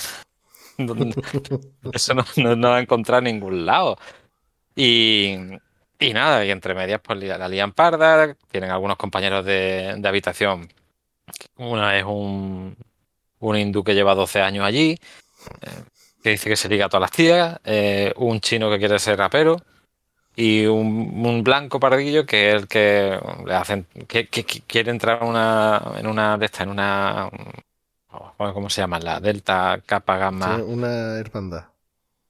Eso no, no, no va a encontrar en ningún lado. Y, nada, y entre medias pues la lían parda, tienen algunos compañeros de, habitación. Una es un, un hindú que lleva 12 años allí, eh, que dice que se liga a todas las tías, eh, un chino que quiere ser rapero y un, un, blanco pardillo que es el que le hacen que, que, que quiere entrar una, en una de estas, en una ¿cómo se llama? La Delta Kappa Gamma. Sí, una hermandad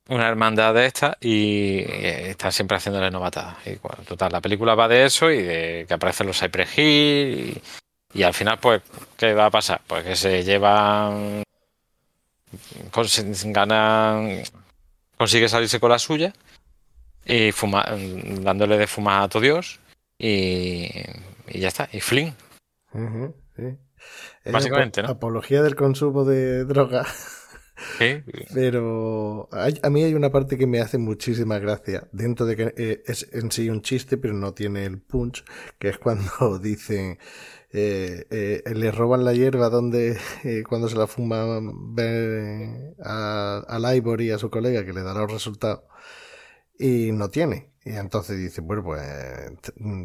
una hermandad de estas y están siempre haciéndole novatadas. Y bueno, total, la película va de eso y de que aparecen los Cypress Hill y, y, al final, pues, ¿qué va a pasar? Pues que se llevan. ganan. consigue salirse con la suya y fuma, dándole de fumar a todo Dios y, y ya está. Y Flynn. Uh -huh, sí. Básicamente, ap ¿no? Apología del consumo de droga. Sí. Pero hay, a mí hay una parte que me hace muchísima gracia, dentro de que eh, es en sí un chiste, pero no tiene el punch, que es cuando dicen, eh, eh, le roban la hierba donde eh, cuando se la fuma al Ivory, a su colega, que le da los resultados, y no tiene. Y entonces dice, bueno, pues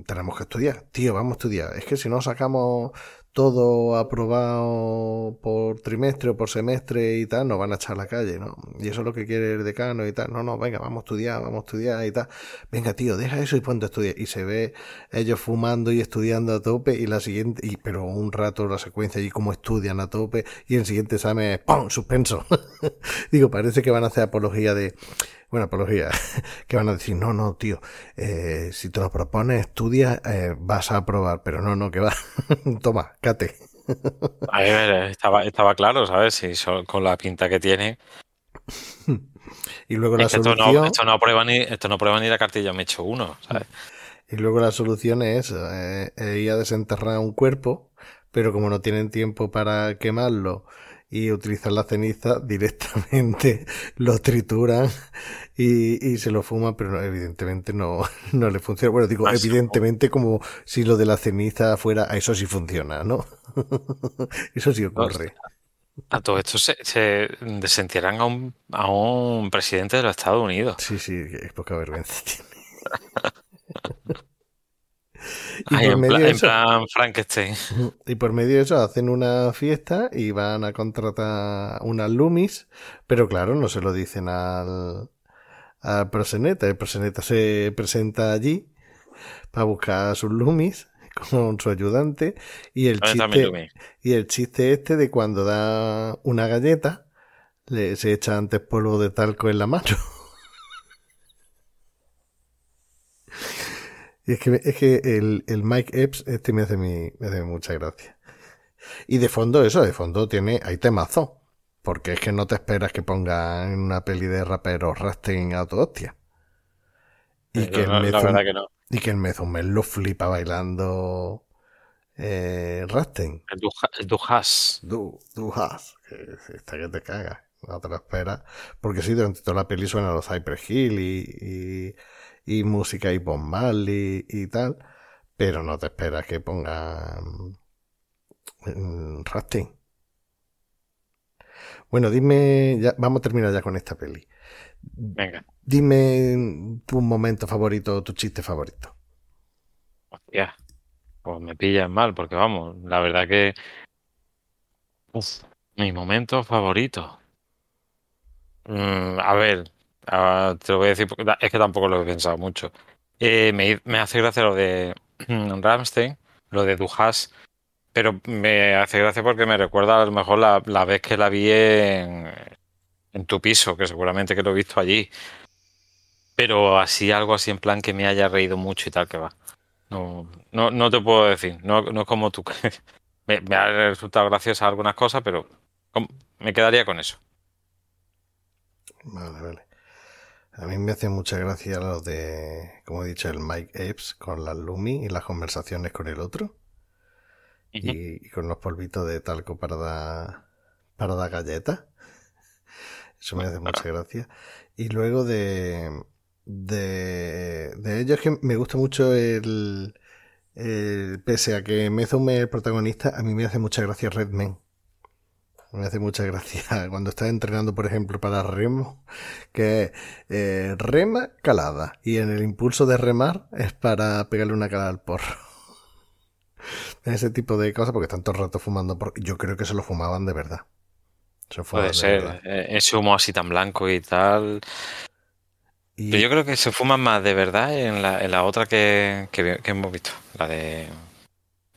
tenemos que estudiar. Tío, vamos a estudiar. Es que si no sacamos todo aprobado por trimestre o por semestre y tal, nos van a echar a la calle, ¿no? Y eso es lo que quiere el decano y tal. No, no, venga, vamos a estudiar, vamos a estudiar y tal. Venga, tío, deja eso y ponte a estudiar. Y se ve ellos fumando y estudiando a tope y la siguiente, y, pero un rato la secuencia y cómo estudian a tope y el siguiente examen, ¡pum! Suspenso. Digo, parece que van a hacer apología de, bueno, apología, que van a decir, no, no, tío, eh, si te lo propones, estudia, eh, vas a aprobar, pero no, no, que va, toma, cate. A ver, estaba, estaba claro, ¿sabes? Si con la pinta que tiene. y luego la solución... Esto no, esto no, prueba ni, esto no prueba ni la cartilla me he hecho uno, ¿sabes? Y luego la solución es eh, ir a desenterrar un cuerpo, pero como no tienen tiempo para quemarlo y utilizan la ceniza directamente, lo trituran y, y se lo fuman, pero evidentemente no, no le funciona. Bueno, digo, evidentemente como si lo de la ceniza fuera, a eso sí funciona, ¿no? eso sí ocurre. A todo esto se, se desentierran a un, a un presidente de los Estados Unidos. Sí, sí, es poca vergüenza tiene. Y por medio de eso, Frankenstein. Y por medio de eso hacen una fiesta y van a contratar unas Lumis, pero claro, no se lo dicen al, al proseneta. El proseneta se presenta allí para buscar sus Lumis con su ayudante y el chiste y el chiste este de cuando da una galleta le, se echa antes polvo de talco en la mano. Y es que, es que el, el Mike Epps, este me hace, mi, me hace mucha gracia. Y de fondo, eso, de fondo tiene, hay temazo. Porque es que no te esperas que pongan una peli de raperos rasten a tu hostia. Y, que, el Mezum, que no. y que el Mezumel lo flipa bailando eh, rasten. El Dujas. Du, Dujas. Que está que te caga. No te lo esperas. Porque sí, durante toda la peli suena los Cypress Hill y y música y Bob Marley y tal, pero no te esperas que pongan mm, Rasting. Bueno, dime, ya, vamos a terminar ya con esta peli. Venga. Dime tu momento favorito, tu chiste favorito. Hostia, pues me pillas mal, porque vamos, la verdad que. mi momento favorito. Mm, a ver, Ah, te lo voy a decir porque es que tampoco lo he pensado mucho. Eh, me, hace gracia lo de Ramstein, lo de Dujas, pero me hace gracia porque me recuerda a lo mejor la, vez que la vi en, tu piso, que seguramente que lo he visto allí. Pero así, algo así en plan que me haya reído mucho y tal que va. No, no, te puedo decir, no, no es como tú. me, me ha resultado graciosa algunas cosas, pero me quedaría con eso. Vale, vale. A mí me hace mucha gracia lo de, como he dicho, el Mike Epps con la Lumi y las conversaciones con el otro. y, con los polvitos de talco para dar, para dar galletas. Eso me hace mucha gracia. Y luego de, de, de ellos que me gusta mucho el, el pese a que Mezume es el protagonista, a mí me hace mucha gracia Redman. Me hace mucha gracia cuando estás entrenando, por ejemplo, para remo, que eh, rema calada y en el impulso de remar es para pegarle una calada al porro. Ese tipo de cosas, porque están todo el rato fumando porro. Yo creo que se lo fumaban de verdad. Puede ser, eh, ese humo así tan blanco y tal. Pero yo creo que se fuman más de verdad en la, en la otra que, que, hemos visto, la de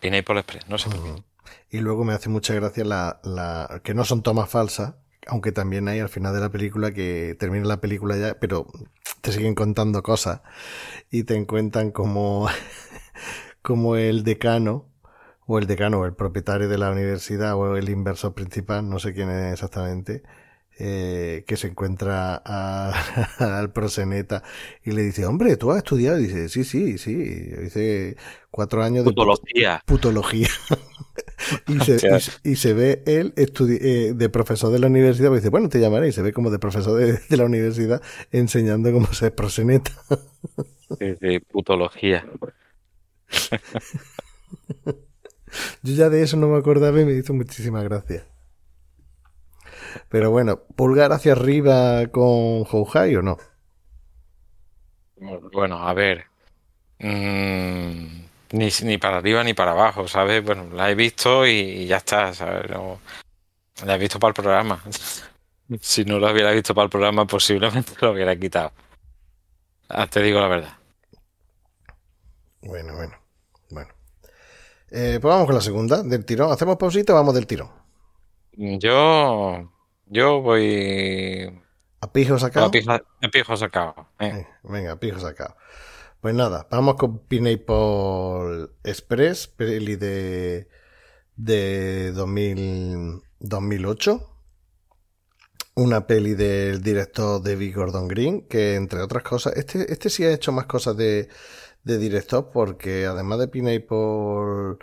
Pineapple Express. No sé por qué. Y luego me hace mucha gracia la, la que no son tomas falsas, aunque también hay al final de la película que termina la película ya, pero te siguen contando cosas y te encuentran como, como el decano, o el decano, o el propietario de la universidad, o el inversor principal, no sé quién es exactamente, eh, que se encuentra al proseneta y le dice, hombre, ¿tú has estudiado? Y dice, sí, sí, sí. Dice cuatro años de putología. putología. y, se, y, se, ve él eh, de profesor de la universidad, pues dice, bueno, te llamaré, y se ve como de profesor de, la universidad enseñando cómo ser proseneta. de putología. Yo ya de eso no me acordaba y me hizo muchísima gracia. Pero bueno, pulgar hacia arriba con Houhai o no? Bueno, a ver. Mm, ni, ni para arriba ni para abajo, ¿sabes? Bueno, la he visto y, ya está, ¿sabes? No, la he visto para el programa. si no lo hubiera visto para el programa, posiblemente lo hubiera quitado. Ah, te digo la verdad. Bueno, bueno, bueno. Eh, pues vamos con la segunda, del tirón. ¿Hacemos pausita o vamos del tirón? Yo, yo voy... ¿A pijo sacado? A pijo, a pijo sacado. eh. Venga, pijo sacado. Pues nada, vamos con Pineapple Express, peli de, de 2000 2008. Una peli del director David Gordon Green, que entre otras cosas, este, este sí ha hecho más cosas de, de director, porque además de Pineapple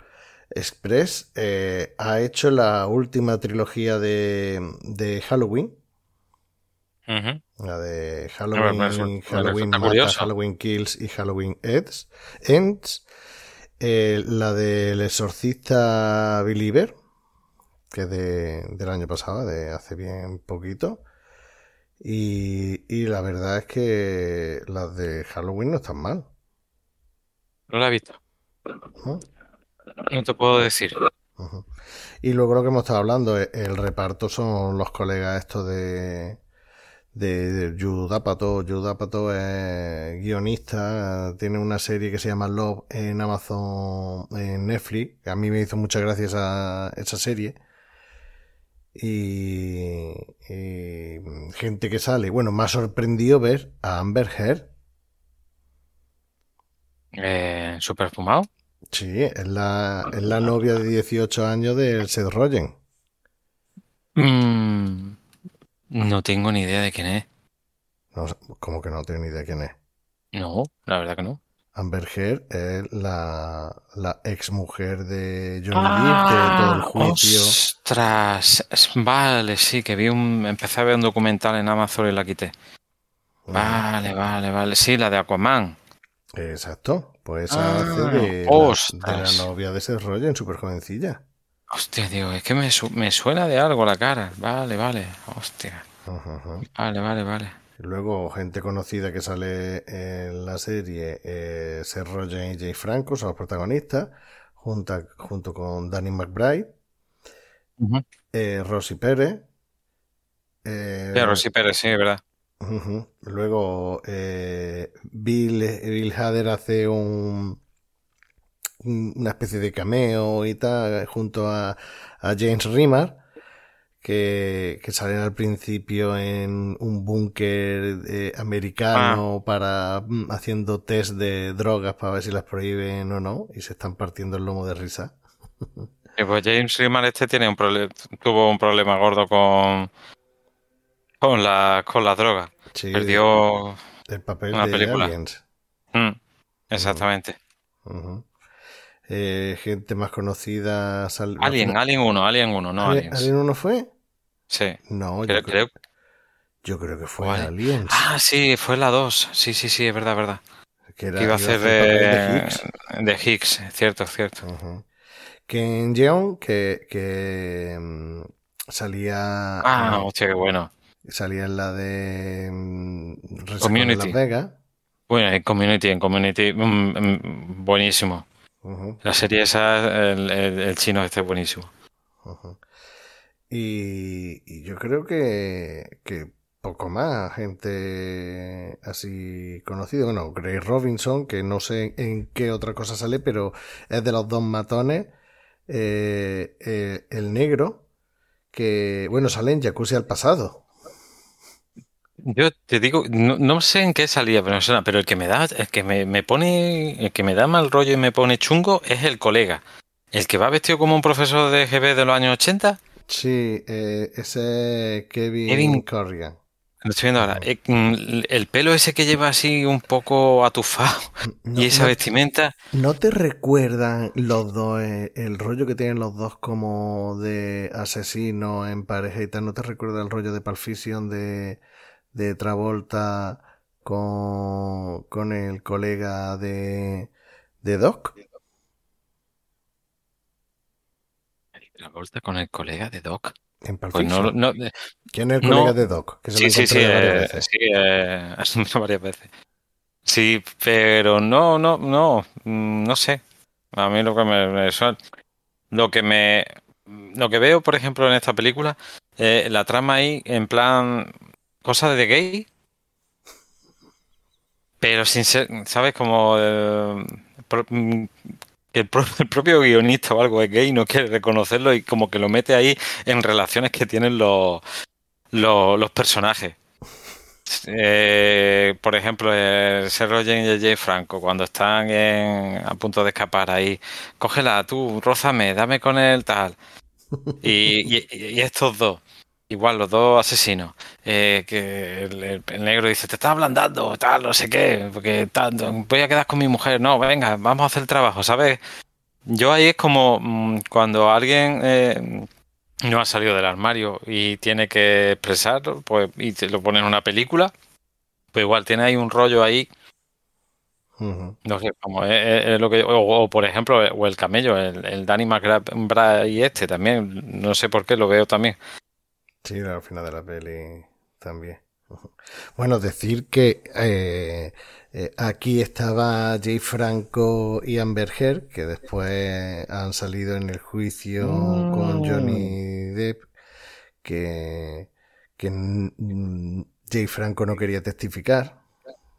Express, eh, ha hecho la última trilogía de, de Halloween. La de A ver, me Halloween, resulta- me Halloween Mata. Halloween Kills y Halloween Ends. Ends. Eh, la del exorcista Believer, que es de, del año pasado, de hace bien poquito. Y, y la verdad es que las de Halloween no están mal. No la he visto. ¿no? No te puedo decir. Y luego lo que hemos estado hablando, eh, el reparto son los colegas estos de, de. Judd Apatow es guionista, tiene una serie que se llama Love en Amazon, en Netflix. A mí me hizo mucha gracia esa, esa serie. Y, y gente que sale. Bueno, me ha sorprendido ver a Amber Heard. Eh, ¿Super fumado? Sí, es la, es la novia de 18 años de Seth Rogen. Mm, no tengo ni idea de quién es. No, como que no tengo ni idea quién es. No, la verdad que no. Amber Heard es la, la ex mujer de Johnny Depp, de todo el juicio. Ostras, vale, sí, que vi un, empecé a ver un documental en Amazon y la quité. Vale, vale, vale. Sí, la de Aquaman. Exacto. Pues esa Ah, hace de, la- de la novia de Seth Rogen, súper jovencilla. Hostia, digo, es que me, su- me suena de algo la cara. Vale, vale. Hostia. Vale, vale, vale. Luego, gente conocida que sale en la serie, eh, Seth Rogen y Jay Franco son los protagonistas, junta- junto con Danny McBride, Ujú. eh, Rosy Pérez. eh, Sí, Rosy Pérez, sí, es Luego eh, Bill, Bill Hader hace un, un- una especie de cameo y tal junto a, a James Remar que, que salen al principio en un búnker eh, americano para mm, haciendo test de drogas para ver si las prohíben o no y se están partiendo el lomo de risa. Y pues James Remar este tiene un tuvo un problema gordo con con la con la droga. Sí, Perdió el papel una de película. Aliens. Mm, exactamente. Ujú. Eh, gente más conocida. sal- Alien, Alien 1, Alien 1, no ¿Alien, Aliens. ¿Alien uno fue? Sí. No, Creo, yo, creo, creo- yo creo que fue ¿Cuál? Aliens. Ah, sí, fue la 2. Sí, sí, sí, es verdad, es verdad. que era, Que iba a hacer de de, Higgs. de Higgs, cierto, cierto. Ujú. Ken Jeong, que, que mm, salía, Ah, hostia, qué bueno. Salía en la de mm, de Community. Las Vegas. Bueno, en Community, en Community, mm, mm, buenísimo. La serie esa, el, el- el chino este es buenísimo. Y, y yo creo que, que poco más gente así conocida. Bueno, Grace Robinson, que no sé en qué otra cosa sale, pero es de los dos matones. Eh, eh, el negro, que, bueno, sale en Jacuzzi al pasado. Yo te digo, no, no sé en qué salía, pero, pero el que me da, el que me, me pone, el que me da mal rollo y me pone chungo es el colega. El que va vestido como un profesor de GB de los años 80, Sí, eh, ese es Kevin, Kevin- Corrigan. lo estoy viendo ahora. Eh, mm, El pelo ese que lleva así un poco atufado No, y esa no- vestimenta. ¿no te recuerdan los dos, eh, el rollo que tienen los dos como de asesinos en pareja y tal? ¿No te recuerda el rollo de Pulp Fiction de, de Travolta con, con el colega de, de Doc? La vuelta con el colega de Doc. En Pues no, Fiction. no, ¿Quién es el no- colega de Doc? Que se sí, sí, sí, varias eh, veces. sí, eh, varias veces. Sí, pero no, no, no, mm, no sé. A mí lo que me, me suena- lo que me, lo que veo, por ejemplo, en esta película, eh, la trama ahí en plan cosas de gay, pero sin ser, ¿sabes? Como eh, el, pro- el propio guionista o algo es gay no quiere reconocerlo y como que lo mete ahí en relaciones que tienen los, los, los personajes. Eh, por ejemplo, eh, Seth Rogen y Jay Franco, cuando están en- a punto de escapar ahí, cógela tú, rózame, dame con él, tal. Y estos dos, igual los dos asesinos, eh, que el, negro dice, te estás ablandando, tal, no sé qué, porque tal, voy a quedar con mi mujer, no, venga, vamos a hacer el trabajo, ¿sabes? Yo ahí es como mm, cuando alguien eh, no ha salido del armario y tiene que expresar, pues, y te lo pone en una película, pues igual tiene ahí un rollo ahí, no sé, como es, lo que, o, o, por ejemplo, o el camello, el, el Danny McBride este también, no sé por qué lo veo también. Sí, al final de la peli también. Bueno, decir que eh, eh, aquí estaba Jay Franco y Amber Heard, que después han salido en el juicio con Johnny Depp, que, que mm, Jay Franco no quería testificar,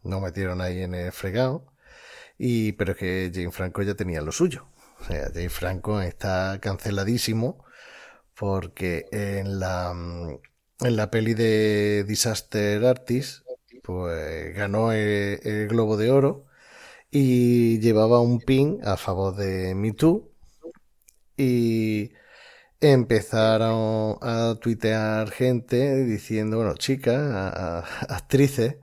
no metieron ahí en el fregado, y, pero es que Jay Franco ya tenía lo suyo. O sea, Jay Franco está canceladísimo porque en la, mm, en la peli de Disaster Artist, pues ganó el, el Globo de Oro y llevaba un pin a favor de Me Too y empezaron a tuitear gente diciendo, bueno, chicas, actrices,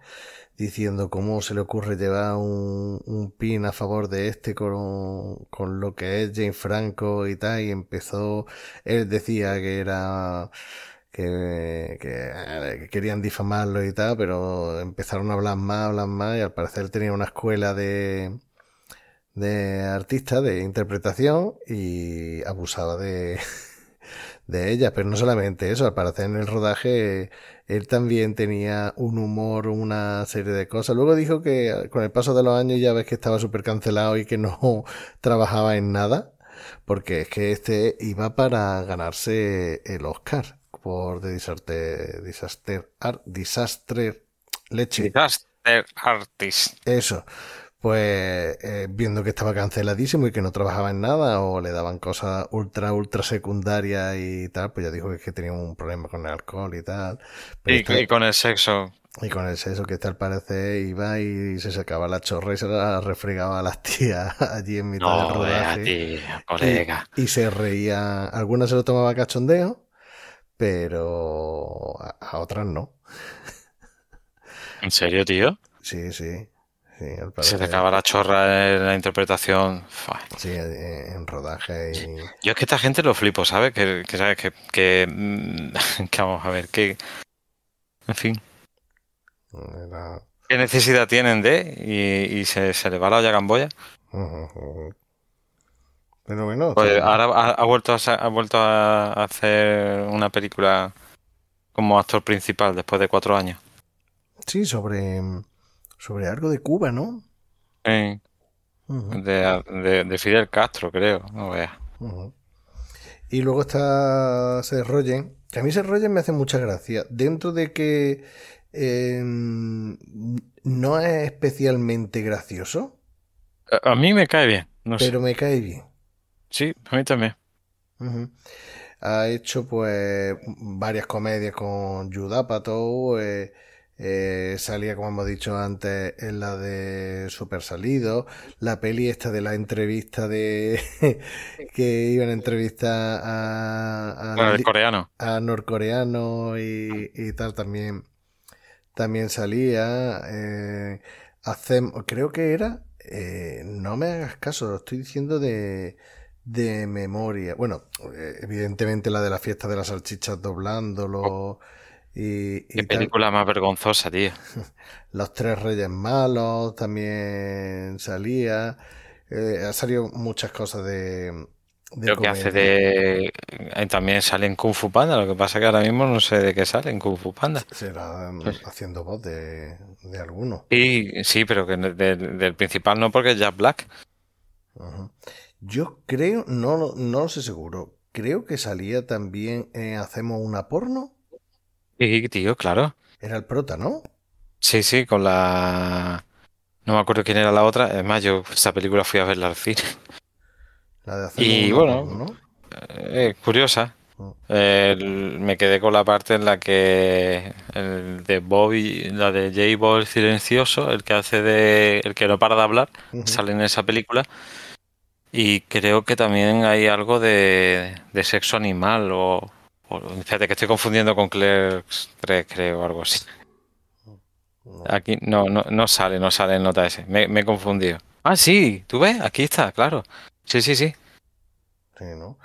diciendo cómo se le ocurre llevar un, un pin a favor de este con, con lo que es Jane Franco y tal, y empezó, él decía que era que, que, eh, que querían difamarlo y tal, pero empezaron a hablar más, hablar más, y al parecer tenía una escuela de, de artista, de interpretación, y abusaba de, de ella, pero no solamente eso, al parecer en el rodaje él también tenía un humor, una serie de cosas. Luego dijo que con el paso de los años ya ves que estaba súper cancelado y que no trabajaba en nada, porque es que este iba para ganarse el Oscar por The Disaster, Disaster, Art, Disaster Leche. Disaster Artist. Eso. Pues eh, viendo que estaba canceladísimo y que no trabajaba en nada o le daban cosas ultra, ultra secundarias y tal, pues ya dijo que, que tenía un problema con el alcohol y tal. Pero Y, este- y con el sexo. y con el sexo que este al parecer iba y se sacaba la chorra y se la refregaba a las tías allí en mitad del No, vea, rodaje. tío, colega. Y, y se reía, algunas se lo tomaba cachondeo, pero a, a otras no. ¿En serio, tío? Sí, sí. Sí Se te acaba la chorra en la interpretación. Sí, en rodaje y... Yo es que esta gente lo flipo, ¿sabes? Que, que sabes que, que, mm, que vamos a ver, que en fin, Era... qué necesidad tienen de y, y se, se le va la olla gamboya. Pero bueno, Pues ahora ha, ha vuelto a, ha vuelto a hacer una película como actor principal después de cuatro años. sí, sobre, sobre algo de Cuba, ¿no? De, de- de Fidel Castro, creo. No veas. ujú. Y luego está Seth Rogen, que a mí Seth Rogen me hace mucha gracia, dentro de que eh, no es especialmente gracioso, A, a mí me cae bien, no sé. pero me cae bien. Sí, a mí también. Ha hecho pues varias comedias con Judd Apatow, eh, eh, salía como hemos dicho antes en la de Super Salido, la peli esta de la entrevista de que iban a entrevistar a, a, coreano. a norcoreanos y, y tal también también salía eh, creo que era eh, no me hagas caso lo estoy diciendo de de memoria bueno eh, evidentemente la de la fiesta de las salchichas doblándolo y, y Qué película más vergonzosa, tío. Los Tres Reyes Malos también salía. Eh, ha salido muchas cosas de, Creo que hace de. eh, También sale en Kung Fu Panda. Lo que pasa que ahora mismo no sé de qué sale en Kung Fu Panda. Será Pues- haciendo voz de, de alguno. Sí, sí, pero que de- del principal no, porque es Jack Black. Yo creo, no, lo- no lo sé seguro. Creo que salía también en Hacemos una porno. Sí, tío, claro. Era el prota, ¿no? Sí, sí, con la. No me acuerdo quién era la otra. Es más, yo esa película fui a verla al cine. La de Hacemos Y bueno, ¿no? Eh, curiosa. Mm. El- me quedé con la parte en la que el de Bobby, la de J. Bob el silencioso, el que hace de el que no para de hablar, sale en esa película. Y creo que también hay algo de, de sexo animal o- Fíjate que estoy confundiendo con Clerks 3, creo, algo así. No. Aquí no, no, no sale, no sale en nota ese. Me, me he confundido. Ah, sí, tú ves, aquí está, claro. Sí, sí, sí. Sí, ¿no?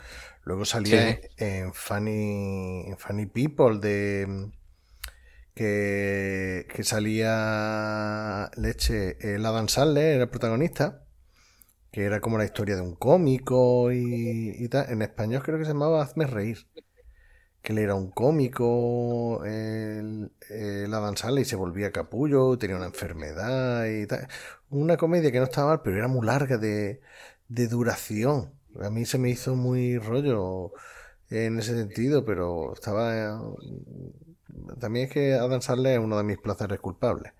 Luego salía Sí. en Funny, en Funny People de que, que salía leche el Adam Sandler era el protagonista que era como la historia de un cómico y, y tal en español creo que se llamaba Hazme reír que él era un cómico el, el Adam Sandler y se volvía capullo tenía una enfermedad y tal una comedia que no estaba mal pero era muy larga de, de duración a mí se me hizo muy rollo en ese sentido, pero estaba... También es que Adam Sandler es uno de mis placeres culpables.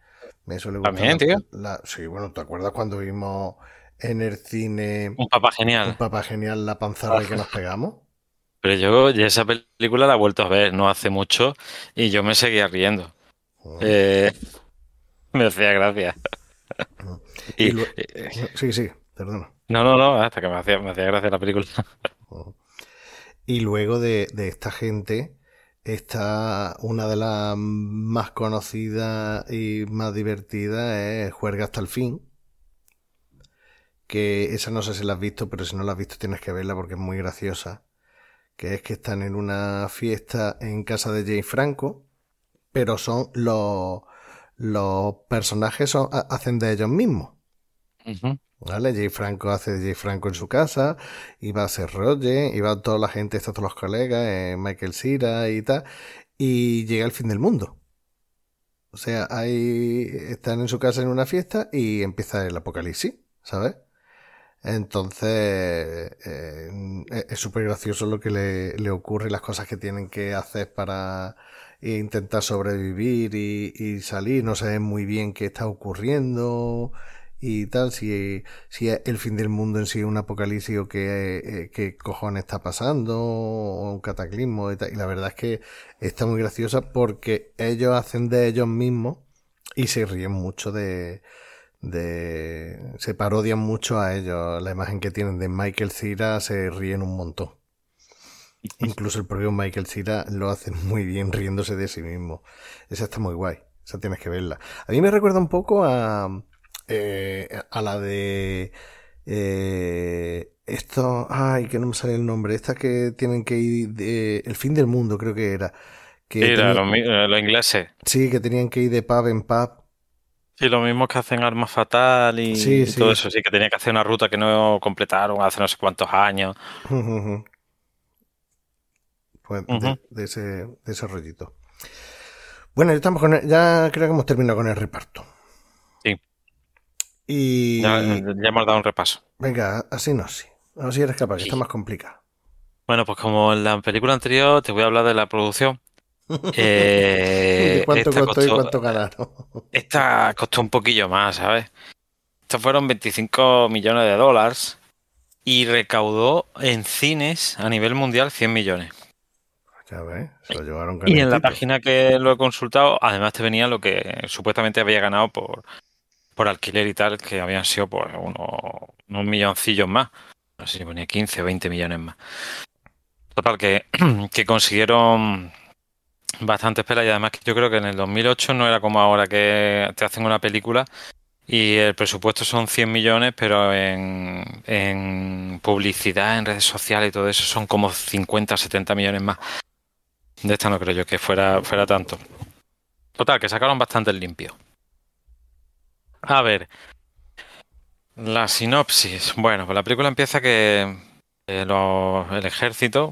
Me suele gustar También, la- tío. la- Sí, bueno, ¿te acuerdas cuando vimos en el cine Un papá un genial. papá genial la panzarra que nos pegamos? Pero yo ya esa película la he vuelto a ver no hace mucho y yo me seguía riendo. Eh, me hacía gracia. Y Y, lo- eh, Sí, sí, perdona. no, no, no, hasta que me hacía, me hacía gracia la película. Y luego de, de esta gente está una de las más conocidas y más divertidas es Juerga hasta el fin. Que esa no sé si la has visto, pero si no la has visto tienes que verla porque es muy graciosa. Que es que están en una fiesta en casa de Jay Franco, pero son los, los personajes son, ha- hacen de ellos mismos. ¿Vale? Jay Franco hace de Jay Franco en su casa, y va a ser Roger, y va toda la gente, está todos los colegas, eh, Michael Cera y tal, y llega el fin del mundo. O sea, ahí están en su casa en una fiesta y empieza el apocalipsis, ¿sabes? Entonces, eh, es- es súper gracioso lo que le, le ocurre, las cosas que tienen que hacer para intentar sobrevivir y, y salir. No saben muy bien qué está ocurriendo y tal, si, si es el fin del mundo en sí un apocalipsis o qué, eh, qué cojones está pasando, o un cataclismo y tal. Y la verdad es que está muy graciosa porque ellos hacen de ellos mismos y se ríen mucho de, de se parodian mucho a ellos. La imagen que tienen de Michael Cera se ríen un montón. Incluso el propio Michael Cera lo hace muy bien riéndose de sí mismo. Esa está muy guay. Esa tienes que verla. A mí me recuerda un poco a eh, a la de eh, esto ay que no me sale el nombre esta que tienen que ir de, el fin del mundo creo que era. Que la- tenía- los, eh, los ingleses. sí que tenían que ir de pub en pub Sí, lo mismo que hacen Arma Fatal y, Sí, y sí. todo eso. Sí, que tenía que hacer una ruta que no completaron hace no sé cuántos años. Pues de, ese, de ese rollito. Bueno, ya, estamos con el- ya creo que hemos terminado con el reparto. Sí. Y Ya, ya hemos dado un repaso. venga, así no, sí. A ver si eres capaz, que Sí. está más complicado. Bueno, pues como en la película anterior, te voy a hablar de la producción. Eh, ¿De cuánto costó y cuánto ganaron? Esta costó un poquillo más, ¿sabes? Estos fueron 25 millones de dólares y recaudó en cines a nivel mundial 100 millones. ya ves, se lo llevaron Y en la página que lo he consultado, además te venía lo que supuestamente había ganado por, por alquiler y tal, que habían sido unos, unos milloncillos más. No sé si ponía 15 o 20 millones más. Total, que, que consiguieron bastantes pelas y además que yo creo que en el 2008 no era como ahora que te hacen una película y el presupuesto son 100 millones, pero en, publicidad, en redes sociales y todo eso son como 50 o 70 millones más. De esta no creo yo que fuera, fuera tanto. Total, que sacaron bastante limpio. A ver. La sinopsis. Bueno, pues la película empieza que el ejército,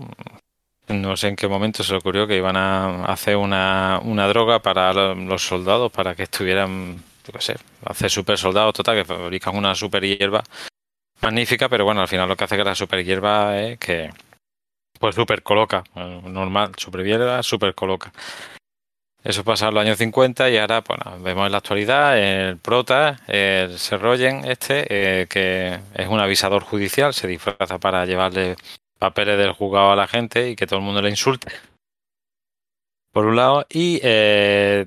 no sé en qué momento se le ocurrió que iban a hacer una, una droga para los soldados, para que estuvieran, yo qué sé, hacer super soldados, total, que fabrican una super hierba magnífica, pero bueno, al final lo que hace que la super hierba es que, pues super coloca, normal, super hierba, super coloca. Eso pasa en los años 50 y ahora bueno, vemos en la actualidad el prota, el Serroyen este, eh, que es un avisador judicial, se disfraza para llevarle papeles del juzgado a la gente y que todo el mundo le insulte. Por un lado, y eh,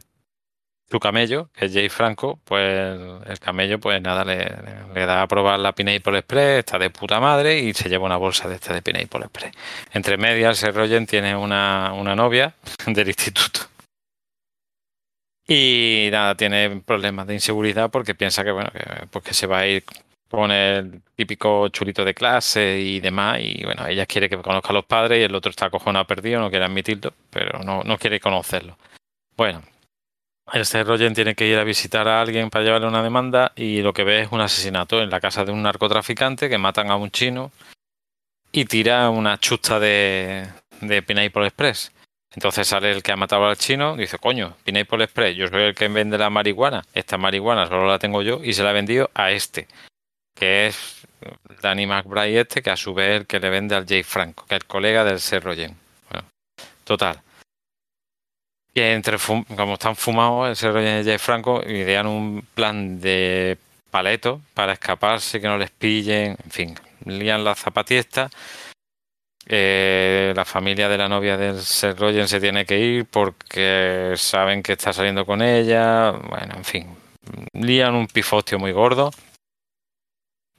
su camello, que es Jay Franco, pues el camello, pues nada, le, da a probar la Pineapple Express, está de puta madre y se lleva una bolsa de este de Pineapple Express. Entre medias, Serroyen tiene una, una novia del instituto. Y nada, tiene problemas de inseguridad porque piensa que, bueno, que, pues se va a ir pone el típico chulito de clase y demás. Y bueno, ella quiere que conozca a los padres y el otro está cojonado perdido, no quiere admitirlo, pero no, no quiere conocerlo. Bueno, este Rogen tiene que ir a visitar a alguien para llevarle una demanda y lo que ve es un asesinato en la casa de un narcotraficante que matan a un chino y tira una chusta de, de Pineapple Express. Entonces sale el que ha matado al chino, dice, coño, Pineapple Express, yo soy el que vende la marihuana, esta marihuana solo la tengo yo y se la he vendido a este que es Danny McBride este, que a su vez que le vende al Jay Franco, que es el colega del Cerro Bueno, total. Y entre como están fumados, el Cerro y el Jay Franco idean un plan de paleto para escaparse, que no les pillen, en fin, lían la zapatiesta. Eh, la familia de la novia del Serroyen se tiene que ir porque saben que está saliendo con ella. Bueno, en fin, lían un pifostio muy gordo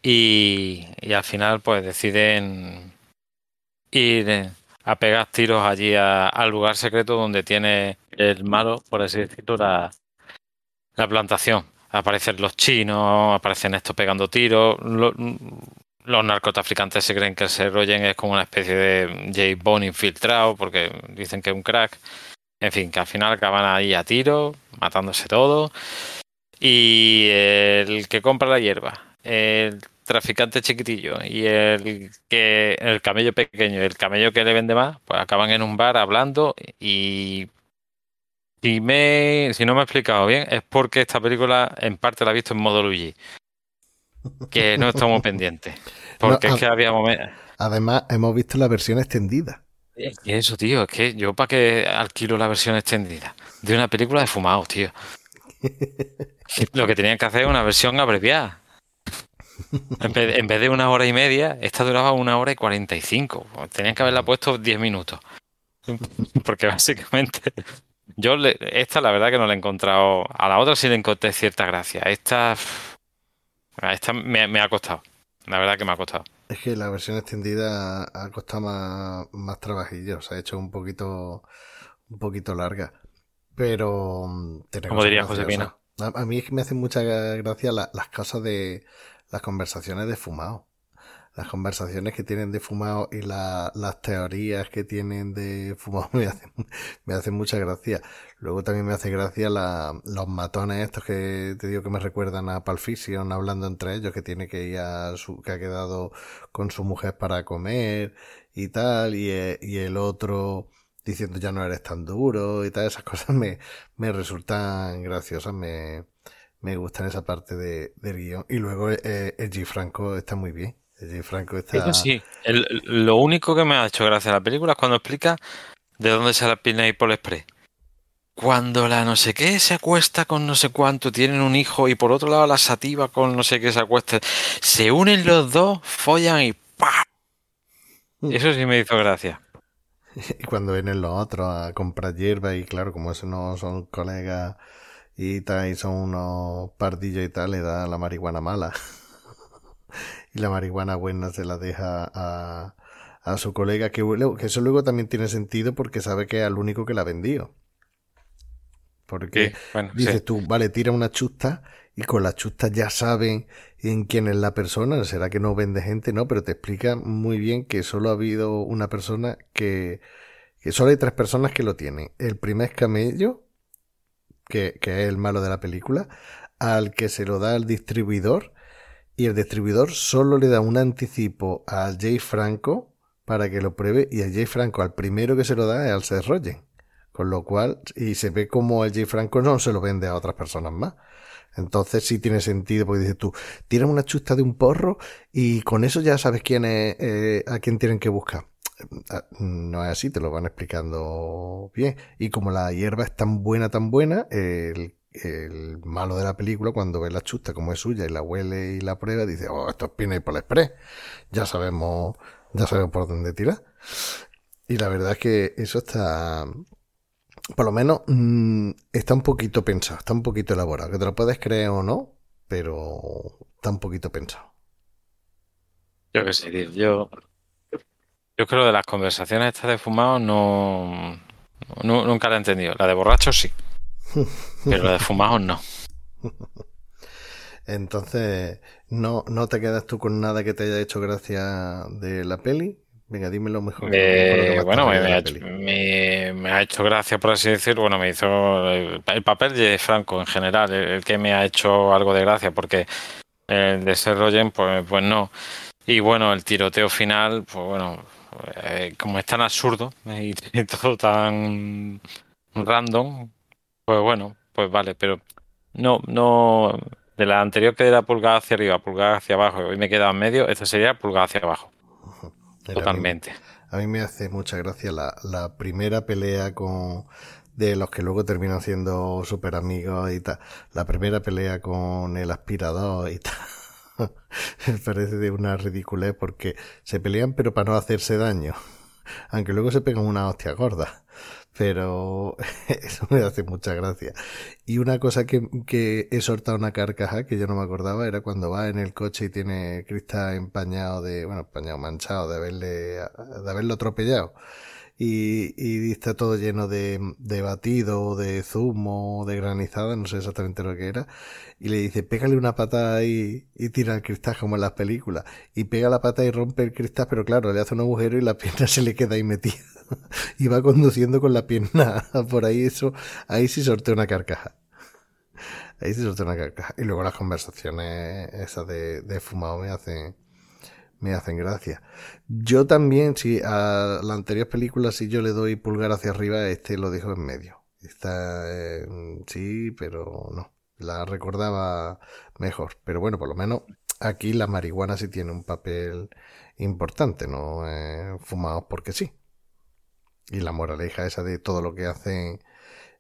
y, al final pues deciden ir a pegar tiros allí al lugar secreto donde tiene el malo, por así decirlo, la, la plantación. Aparecen los chinos, aparecen estos pegando tiros. Los, narcotraficantes se creen que el Rogen es como una especie de J. Bond infiltrado porque dicen que es un crack. En fin, que al final acaban ahí a tiro, matándose todo. Y el que compra la hierba, el traficante chiquitillo y el que el camello pequeño, el camello que le vende más, pues acaban en un bar hablando y si me si no me he explicado bien es porque esta película en parte la he visto en modo Luigi. Que no estamos pendientes. Porque es que había momentos. Además, hemos visto la versión extendida. Y eso, tío, es que yo para que alquilo la versión extendida de una película de fumados, tío. Lo que tenían que hacer es una versión abreviada. En vez, de una hora y media, esta duraba una hora y cuarenta y cinco. Tenían que haberla puesto diez minutos. Porque básicamente yo esta la verdad que no la he encontrado. A la otra sí le encontré cierta gracia. Esta, esta me, ha costado. La verdad que me ha costado. Es que la versión extendida ha costado más, más trabajillo. Se ha hecho un poquito, un poquito larga. Pero. Mm, Como diría José Pina. A, mí me hacen mucha gracia las cosas de las conversaciones de fumado. Las conversaciones que tienen de fumado y las teorías que tienen de fumado me hacen, me hacen mucha gracia. Luego también me hace gracia los matones estos que te digo que me recuerdan a Palfision hablando entre ellos, que tiene que ir a su, que ha quedado con su mujer para comer y tal, y, y el otro diciendo ya no eres tan duro y tal, esas cosas me, me resultan graciosas, me, me gusta en esa parte de, del guion. Y luego eh, el G. Franco está muy bien. El G. Franco está... sí, lo único que me ha hecho gracia la película es cuando explica de dónde sale la por Express. Cuando la no sé qué se acuesta con no sé cuánto, tienen un hijo y por otro lado la sativa con no sé qué se acuesta, se unen los dos, follan y ¡pah! Mm. Eso sí me hizo gracia. Y cuando vienen los otros a comprar hierba y claro, como esos no son colegas y, son unos pardillos y tal, le da la marihuana mala. y la marihuana buena se la deja a, a su colega, que, que eso luego también tiene sentido porque sabe que es el único que la ha vendido. Porque dices tú, vale, tira una chusta y con la chusta ya saben en quién es la persona. ¿Será que no vende gente? No, pero te explica muy bien que solo ha habido una persona que, que solo hay tres personas que lo tienen. El primer camello, que, es el malo de la película, al que se lo da el distribuidor y el distribuidor solo le da un anticipo a Jay Franco para que lo pruebe y a Jay Franco al primero que se lo da es al Seth. Con lo cual, y se ve como el Jay Franco no se lo vende a otras personas más. Entonces sí tiene sentido, porque dices tú, tiran una chusta de un porro y con eso ya sabes quién es, eh, a quién tienen que buscar. Ah, no es así, te lo van explicando bien. Y como la hierba es tan buena, tan buena, el, el malo de la película, cuando ve la chusta como es suya y la huele y la prueba, dice, oh, esto es Pina y por express. Ya sabemos, ya sabemos por dónde tirar. Y la verdad es que eso está, por lo menos mm, está un poquito pensado, está un poquito elaborado. Que te lo puedes creer o no, pero está un poquito pensado. Yo qué sé, tío. Yo, yo creo de las conversaciones estas de fumados no, nunca la he entendido. La de borrachos sí, pero la de fumados no. Entonces, ¿no, ¿no te quedas tú con nada que te haya hecho gracia de la peli? Venga, dímelo mejor. Eh, bueno, me, ha hecho, me, ha hecho, gracia, por así decirlo. Bueno, me hizo el, papel de Franco en general, el, que me ha hecho algo de gracia, porque el de ser Rogen, pues, pues no. Y bueno, el tiroteo final, pues bueno, eh, como es tan absurdo y, todo tan random, pues bueno, pues vale, pero no, no, de la anterior que era pulgada hacia arriba, pulgada hacia abajo, y me quedaba en medio, esta sería pulgada hacia abajo. Totalmente. A mí, me hace mucha gracia la, la primera pelea con de los que luego terminan siendo súper amigos y tal. La primera pelea con el aspirador y tal. me parece de una ridiculez porque se pelean pero para no hacerse daño. Aunque luego se pegan una hostia gorda pero eso me hace mucha gracia. Y una cosa que, que he soltado una carcaja que yo no me acordaba era cuando va en el coche y tiene cristal empañado de, bueno, empañado, manchado de haberle, de haberlo atropellado y, y está todo lleno de, de batido, de zumo, de granizada, no sé exactamente lo que era, y le dice, pégale una patada y, y tira el cristal como en las películas, y pega la pata y rompe el cristal, pero claro, le hace un agujero y la pierna se le queda ahí metida, y va conduciendo con la pierna por ahí, eso, ahí sí sortea una carcaja. Ahí sí sortea una carcaja. Y luego las conversaciones esas de, de fumado me hacen, me hacen gracia. Yo también, si a la anterior película, si yo le doy pulgar hacia arriba, este lo dejo en medio. Está, sí, pero no. La recordaba mejor. Pero bueno, por lo menos aquí la marihuana sí tiene un papel importante, no eh, fumados porque sí. Y la moraleja esa de todo lo que hacen,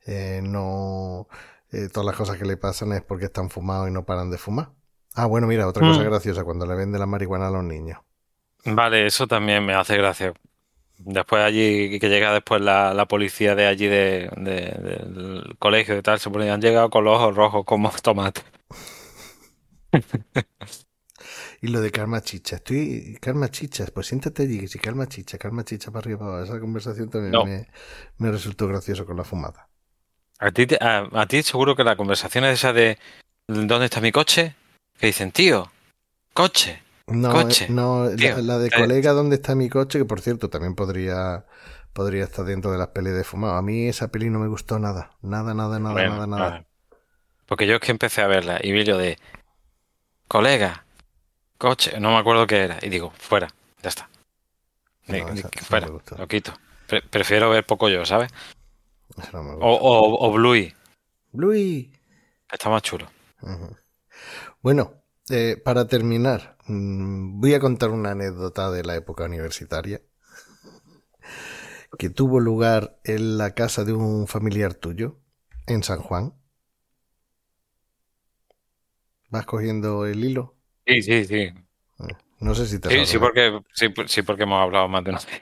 eh, no, eh, todas las cosas que le pasan es porque están fumados y no paran de fumar. Ah, bueno, mira, otra cosa mm. graciosa, cuando le vende la marihuana a los niños. Vale, eso también me hace gracia. Después allí, que llega después la, policía de allí de, del colegio y tal, se ponían, han llegado con los ojos rojos como tomate. y lo de Karma Chicha, estoy, Karma Chicha, pues siéntate allí, si Karma Chicha, Karma Chicha para arriba, esa conversación también me, resultó gracioso con la fumada. A ti, a, a ti seguro que la conversación es esa de ¿dónde está mi coche? Que dicen, tío, coche. No, coche, no la, de colega, ¿dónde está mi coche? Que por cierto, también podría, podría estar dentro de las pelis de fumado. A mí esa peli no me gustó nada. Nada, nada, nada, nada, nada. Porque yo es que empecé a verla y vi lo de colega, coche, no me acuerdo qué era. Y digo, fuera, ya está. fuera, lo quito. prefiero ver poco yo, ¿sabes? o, o, o Bluey. Bluey. Está más chulo. Bueno, eh, para terminar, mm, voy a contar una anécdota de la época universitaria que tuvo lugar en la casa de un familiar tuyo, en San Juan. ¿Vas cogiendo el hilo? Sí, sí, sí. Eh, no sé si te sí, sí, porque, sí, porque hemos hablado más de una vez.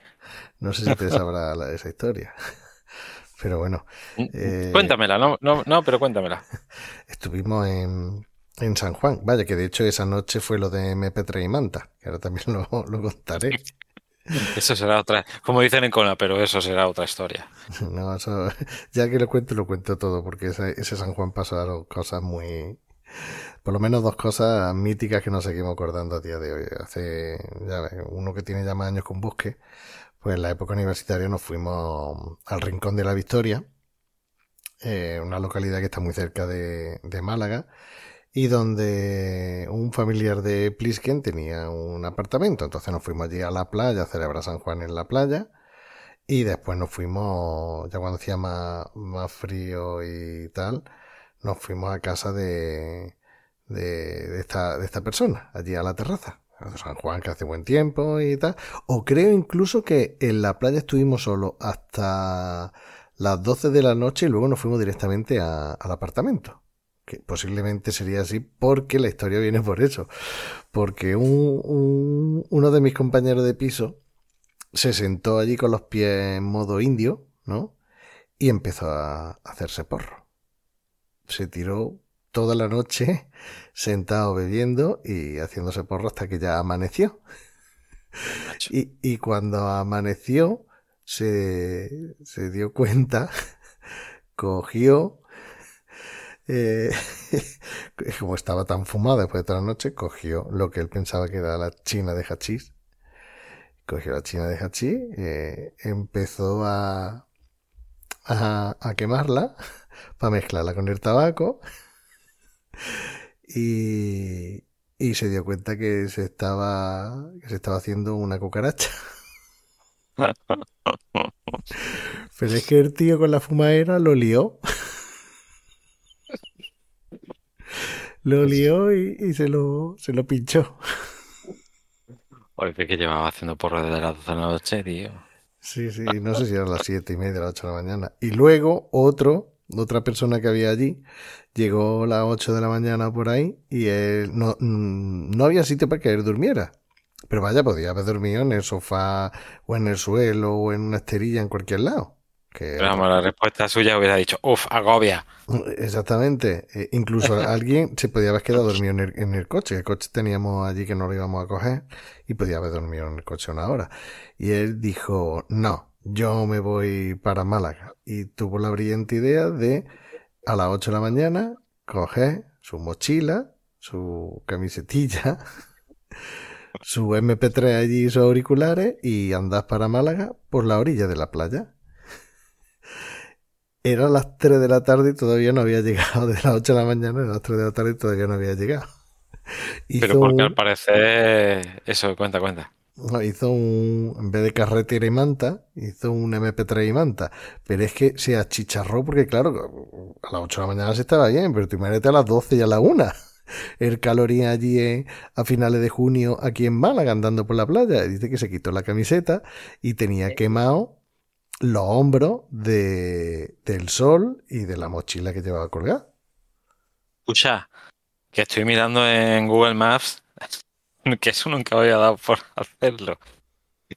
No sé si te sabrá esa historia. Pero bueno. Mm, eh, cuéntamela, no, no, no, pero cuéntamela. Estuvimos en, en San Juan. Vaya, que de hecho esa noche fue lo de MP3 y Manta, que ahora también lo, contaré. Eso será otra, como dicen en Cona, pero eso será otra historia. No, eso, ya que lo cuento, lo cuento todo, porque ese, San Juan pasaron cosas muy, por lo menos dos cosas míticas que nos seguimos acordando a día de hoy. Hace, ya ves, uno que tiene ya más años con Busque, pues en la época universitaria nos fuimos al Rincón de la Victoria, eh, una localidad que está muy cerca de, de Málaga, y donde un familiar de Plisken tenía un apartamento. Entonces nos fuimos allí a la playa a celebrar San Juan en la playa. Y después nos fuimos, ya cuando hacía más, más frío y tal, nos fuimos a casa de, de, esta, de esta persona, allí a la terraza. San Juan, que hace buen tiempo y tal. O creo incluso que en la playa estuvimos solo hasta las 12 de la noche y luego nos fuimos directamente al apartamento. Que posiblemente sería así porque la historia viene por eso. Porque un, uno de mis compañeros de piso se sentó allí con los pies en modo indio, ¿no? Y empezó a hacerse porro. Se tiró toda la noche sentado bebiendo y haciéndose porro hasta que ya amaneció. Y, y, cuando amaneció, se, se dio cuenta, cogió, eh, como estaba tan fumado después de toda la noche, cogió lo que él pensaba que era la china de hachís. Cogió la china de hachís, eh, empezó a, a, a quemarla para mezclarla con el tabaco y, y se dio cuenta que se estaba, que se estaba haciendo una cucaracha. Pero es que el tío con la fumadera lo lió. Lo lió y, se, lo, se lo pinchó. Oye, que llevaba haciendo porro desde las 12 de la noche, tío. Sí, sí, no sé si eran las 7 y media, las 8 de la mañana. Y luego otro, otra persona que había allí, llegó a las 8 de la mañana por ahí y él no, mm, no había sitio para que él durmiera. Pero vaya, podía haber dormido en el sofá o en el suelo o en una esterilla en cualquier lado. Que... La respuesta suya hubiera dicho, uff, agobia. Exactamente. E incluso alguien se podía haber quedado dormido en el, en el, coche. El coche teníamos allí que no lo íbamos a coger y podía haber dormido en el coche una hora. Y él dijo, no, yo me voy para Málaga. Y tuvo la brillante idea de a las 8 de la mañana coger su mochila, su camisetilla su MP3 allí, sus auriculares y andas para Málaga por la orilla de la playa. Era las 3 de la tarde y todavía no había llegado. De las 8 de la mañana a las 3 de la tarde y todavía no había llegado. Pero porque al parecer. Eso, cuenta, cuenta. hizo un. En vez de carretera y manta, hizo un MP3 y manta. Pero es que se achicharró porque, claro, a las 8 de la mañana se estaba bien, pero tú imagínate a las 12 y a la 1 el calorín allí a finales de junio aquí en Málaga andando por la playa. Dice que se quitó la camiseta y tenía quemado los hombros de, del sol y de la mochila que llevaba colgada. Escucha, que estoy mirando en Google Maps que eso nunca había dado por hacerlo.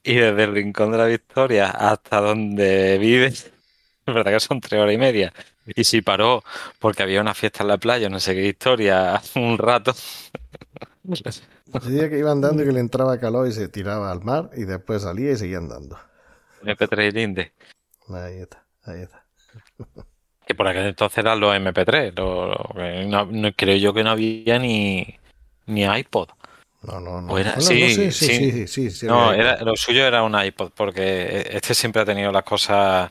Y desde el Rincón de la Victoria hasta donde vives, es verdad que son tres horas y media. Y si paró porque había una fiesta en la playa, no sé qué historia, hace un rato. Decía que iba andando y que le entraba calor y se tiraba al mar y después salía y seguía andando. MP3 Linde. Ahí está, ahí está. Que por aquel entonces eran los MP3. no, creo yo que no había ni, ni iPod. No, no, no. sí, sí, sí, sí, No, era, lo suyo era un iPod, porque este siempre ha tenido las cosas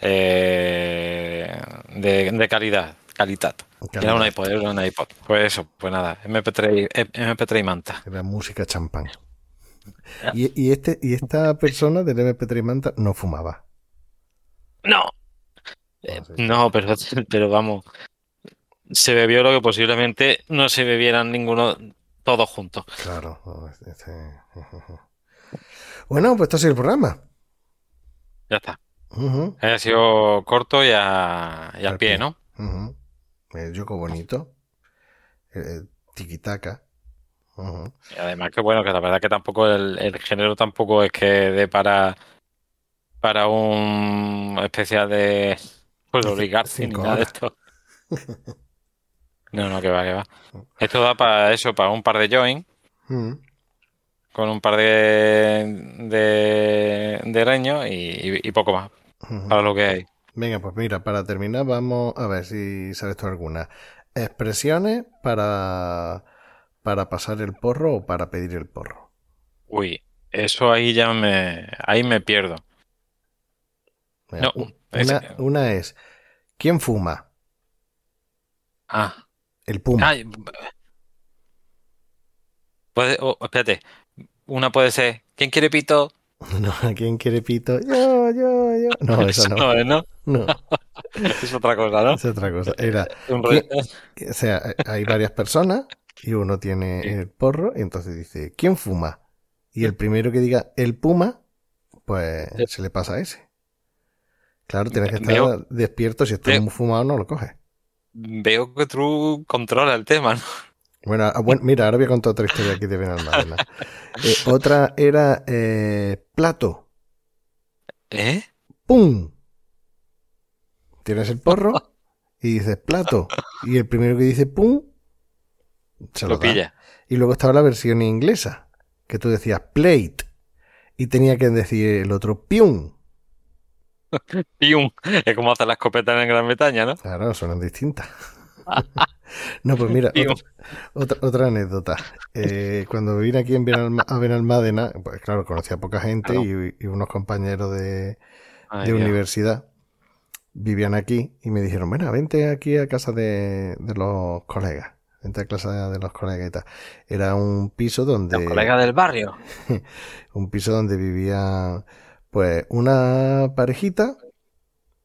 eh, de, calidad, calidad. Era un iPod, era un iPod. Pues eso, pues nada, MP3, MP3 y manta. Era música champán. Y, este, y esta persona del MP3 y manta no fumaba. No. Eh, no, pero, pero vamos. Se bebió lo que posiblemente no se bebieran ninguno todos juntos. Claro. Este, bueno, pues esto es el programa. Ya está. Ha sido corto y, al, pie, ¿no? El yoco bonito. El, tiquitaca. Y además que bueno, que la verdad que tampoco el, género tampoco es que para para un especial de pues obligarse ni nada de esto. No, no, que va, que va. Esto da para eso, para un par de join. Con un par de de, de reños y poco más para lo que hay. Venga, pues mira, para terminar vamos a ver si sabes tú alguna. Expresiones para, para pasar el porro o para pedir el porro. Uy, eso ahí ya me, ahí me pierdo. no, una, es, ¿quién fuma? Ah, El puma. Puede, oh, espérate. Una puede ser. ¿Quién quiere pito? No, ¿a quién quiere pito? Yo, yo, yo. No, eso no. no es, ¿no? No, Es otra cosa, ¿no? es otra cosa. Era, Un ¿Quién- rollo- o sea, hay varias personas y uno tiene Sí. el porro y entonces dice, ¿quién fuma? Y el primero que diga el puma, pues Sí. se le pasa a ese. Claro, tienes que estar Veo- despierto. Si estás muy fumado, no lo coges. Veo que tú controlas el tema, ¿no? Bueno, ah, bueno, mira, ahora voy a contar otra historia aquí de Benalmádena. Eh, otra era eh, plato. ¿Eh? ¡Pum! Tienes el porro y dices plato. Y el primero que dice pum, se lo, pilla. Y luego estaba la versión inglesa, que tú decías plate. Y tenía que decir el otro pium. ¡Pium! Es como hacer la escopeta en Gran Bretaña, ¿no? Claro, suenan distintas. no, pues mira, otra, otra, otra anécdota. Eh, cuando vine aquí en Benalma- a Benalmádena, pues claro, conocí a poca gente y, y unos compañeros de, Ay, de Dios. universidad vivían aquí y me dijeron, bueno, vente aquí a casa de, de los colegas. A casa de los colegas y tal. Era un piso donde... Los colegas del barrio. un piso donde vivía pues una parejita,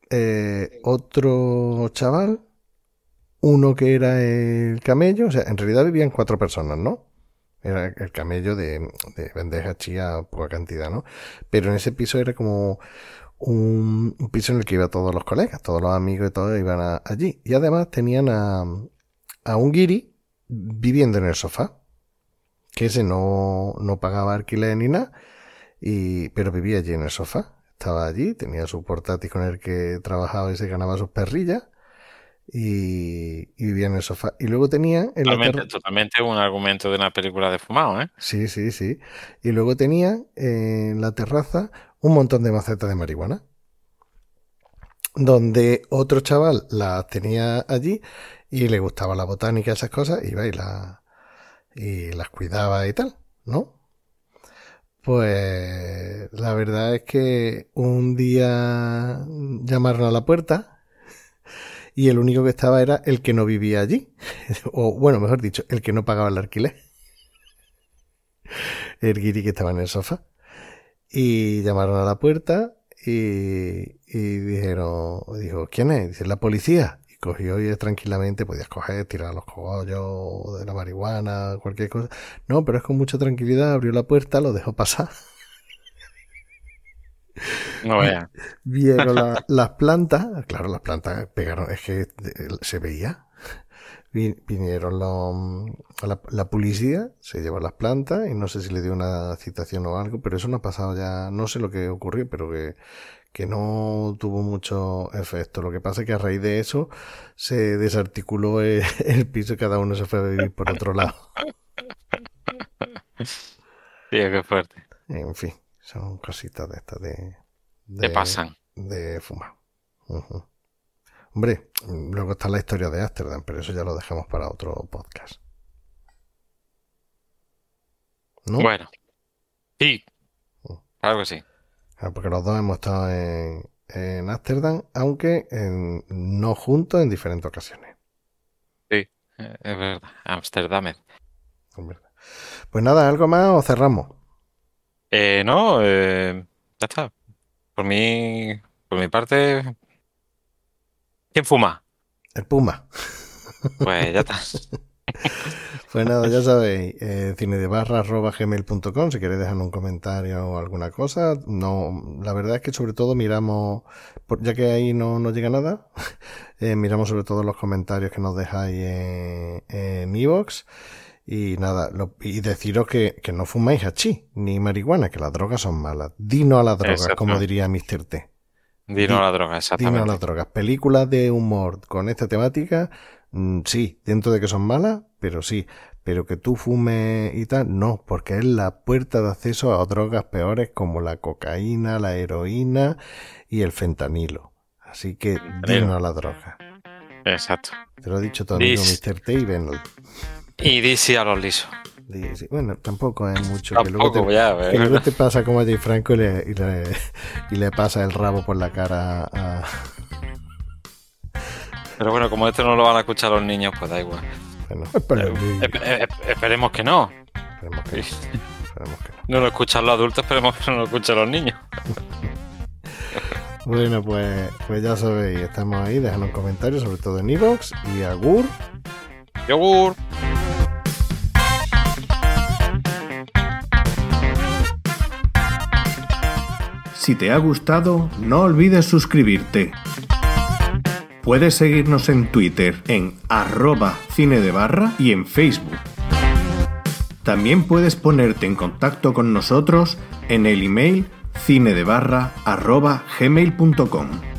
eh, otro chaval, uno que era el camello, o sea, en realidad vivían cuatro personas, ¿no? Era el camello de, de bandeja chía, poca cantidad, ¿no? Pero en ese piso era como un, un piso en el que iban todos los colegas, todos los amigos y todos iban a- allí. Y además tenían a, a un guiri viviendo en el sofá, que ese no, no pagaba alquiler ni nada, y, pero vivía allí en el sofá. Estaba allí, tenía su portátil con el que trabajaba y se ganaba sus perrillas, y, y vivía en el sofá. Y luego tenía en la Totalmente, terra- totalmente un argumento de una película de fumado, ¿eh? Sí, sí, sí. Y luego tenía en la terraza un montón de macetas de marihuana. Donde otro chaval las tenía allí y le gustaba la botánica esas cosas, iba y, la, y las cuidaba y tal, ¿no? Pues la verdad es que un día llamaron a la puerta y el único que estaba era el que no vivía allí. O bueno, mejor dicho, el que no pagaba el alquiler el guiri que estaba en el sofá. Y llamaron a la puerta y, y dijeron, dijo, ¿quién es? Dice, la policía. Cogió y tranquilamente podías coger, tirar los cogollos de la marihuana, cualquier cosa. No, pero es con mucha tranquilidad, abrió la puerta, lo dejó pasar. No veas. Vieron la- las plantas, claro, las plantas pegaron, es que eh, se veía. Vi- Vinieron los- a la, la policía, se llevó las plantas y no sé si le dio una citación o algo, pero eso no ha pasado ya, no sé lo que ocurrió, pero que, que no tuvo mucho efecto. Lo que pasa es que a raíz de eso se desarticuló el, el piso y cada uno se fue a vivir por otro lado. Tío, qué fuerte. En fin, son cositas de estas de, Te de- pasan. de fumar. Hombre, luego está la historia de Ámsterdam, pero eso ya lo dejamos para otro podcast. ¿No? Bueno. Sí. Mm. Claro que sí. Ah, porque los dos hemos estado en, en Ámsterdam, aunque en- no juntos en diferentes ocasiones. Eh, Es verdad. Es verdad. Pues nada, ¿algo más o cerramos? Eh, no, eh, ya está. Por mi, por mi parte. ¿Quién fuma? El Puma. Pues ya está. Pues nada, ya sabéis, eh, cinedebarra.gmail.com si queréis dejar un comentario o alguna cosa. No, la verdad es que sobre todo miramos, por- ya que ahí no nos llega nada, eh, miramos sobre todo los comentarios que nos dejáis en, en iVoox. Y nada, lo- y deciros que, que no fumáis hachís ni marihuana, que las drogas son malas. Dino a las drogas, Exacto. como diría Mr. T. Dino a la droga, Dino a exactamente. las drogas. Películas de humor con esta temática, sí, dentro de que son malas, pero sí. Pero que tú fumes y tal, no, porque es la puerta de acceso a drogas peores como la cocaína, la heroína y el fentanilo. Así que dino a la droga. Exacto. Te lo ha dicho tu amigo Mr. T y. Y DC a los lisos. Bueno, tampoco es mucho. que luego Tampoco, te, ya, que luego te pasa como a Jay Franco y le, y le, y le pasa el rabo por la cara a, Pero bueno, como esto no lo van a escuchar los niños, pues da igual. Bueno, esperemos, Espe- eh, esperemos que no. esperemos que no, esperemos que no. No lo escuchan los adultos, esperemos que no lo escuchen los niños. Bueno, pues, pues ya sabéis, estamos ahí, dejad un comentario, sobre todo en Evox y Agur. Yogur. Si te ha gustado, no olvides suscribirte. Puedes seguirnos en Twitter en arroba cine de barra y en Facebook. También puedes ponerte en contacto con nosotros en el email cinedebarra arroba gmail.com.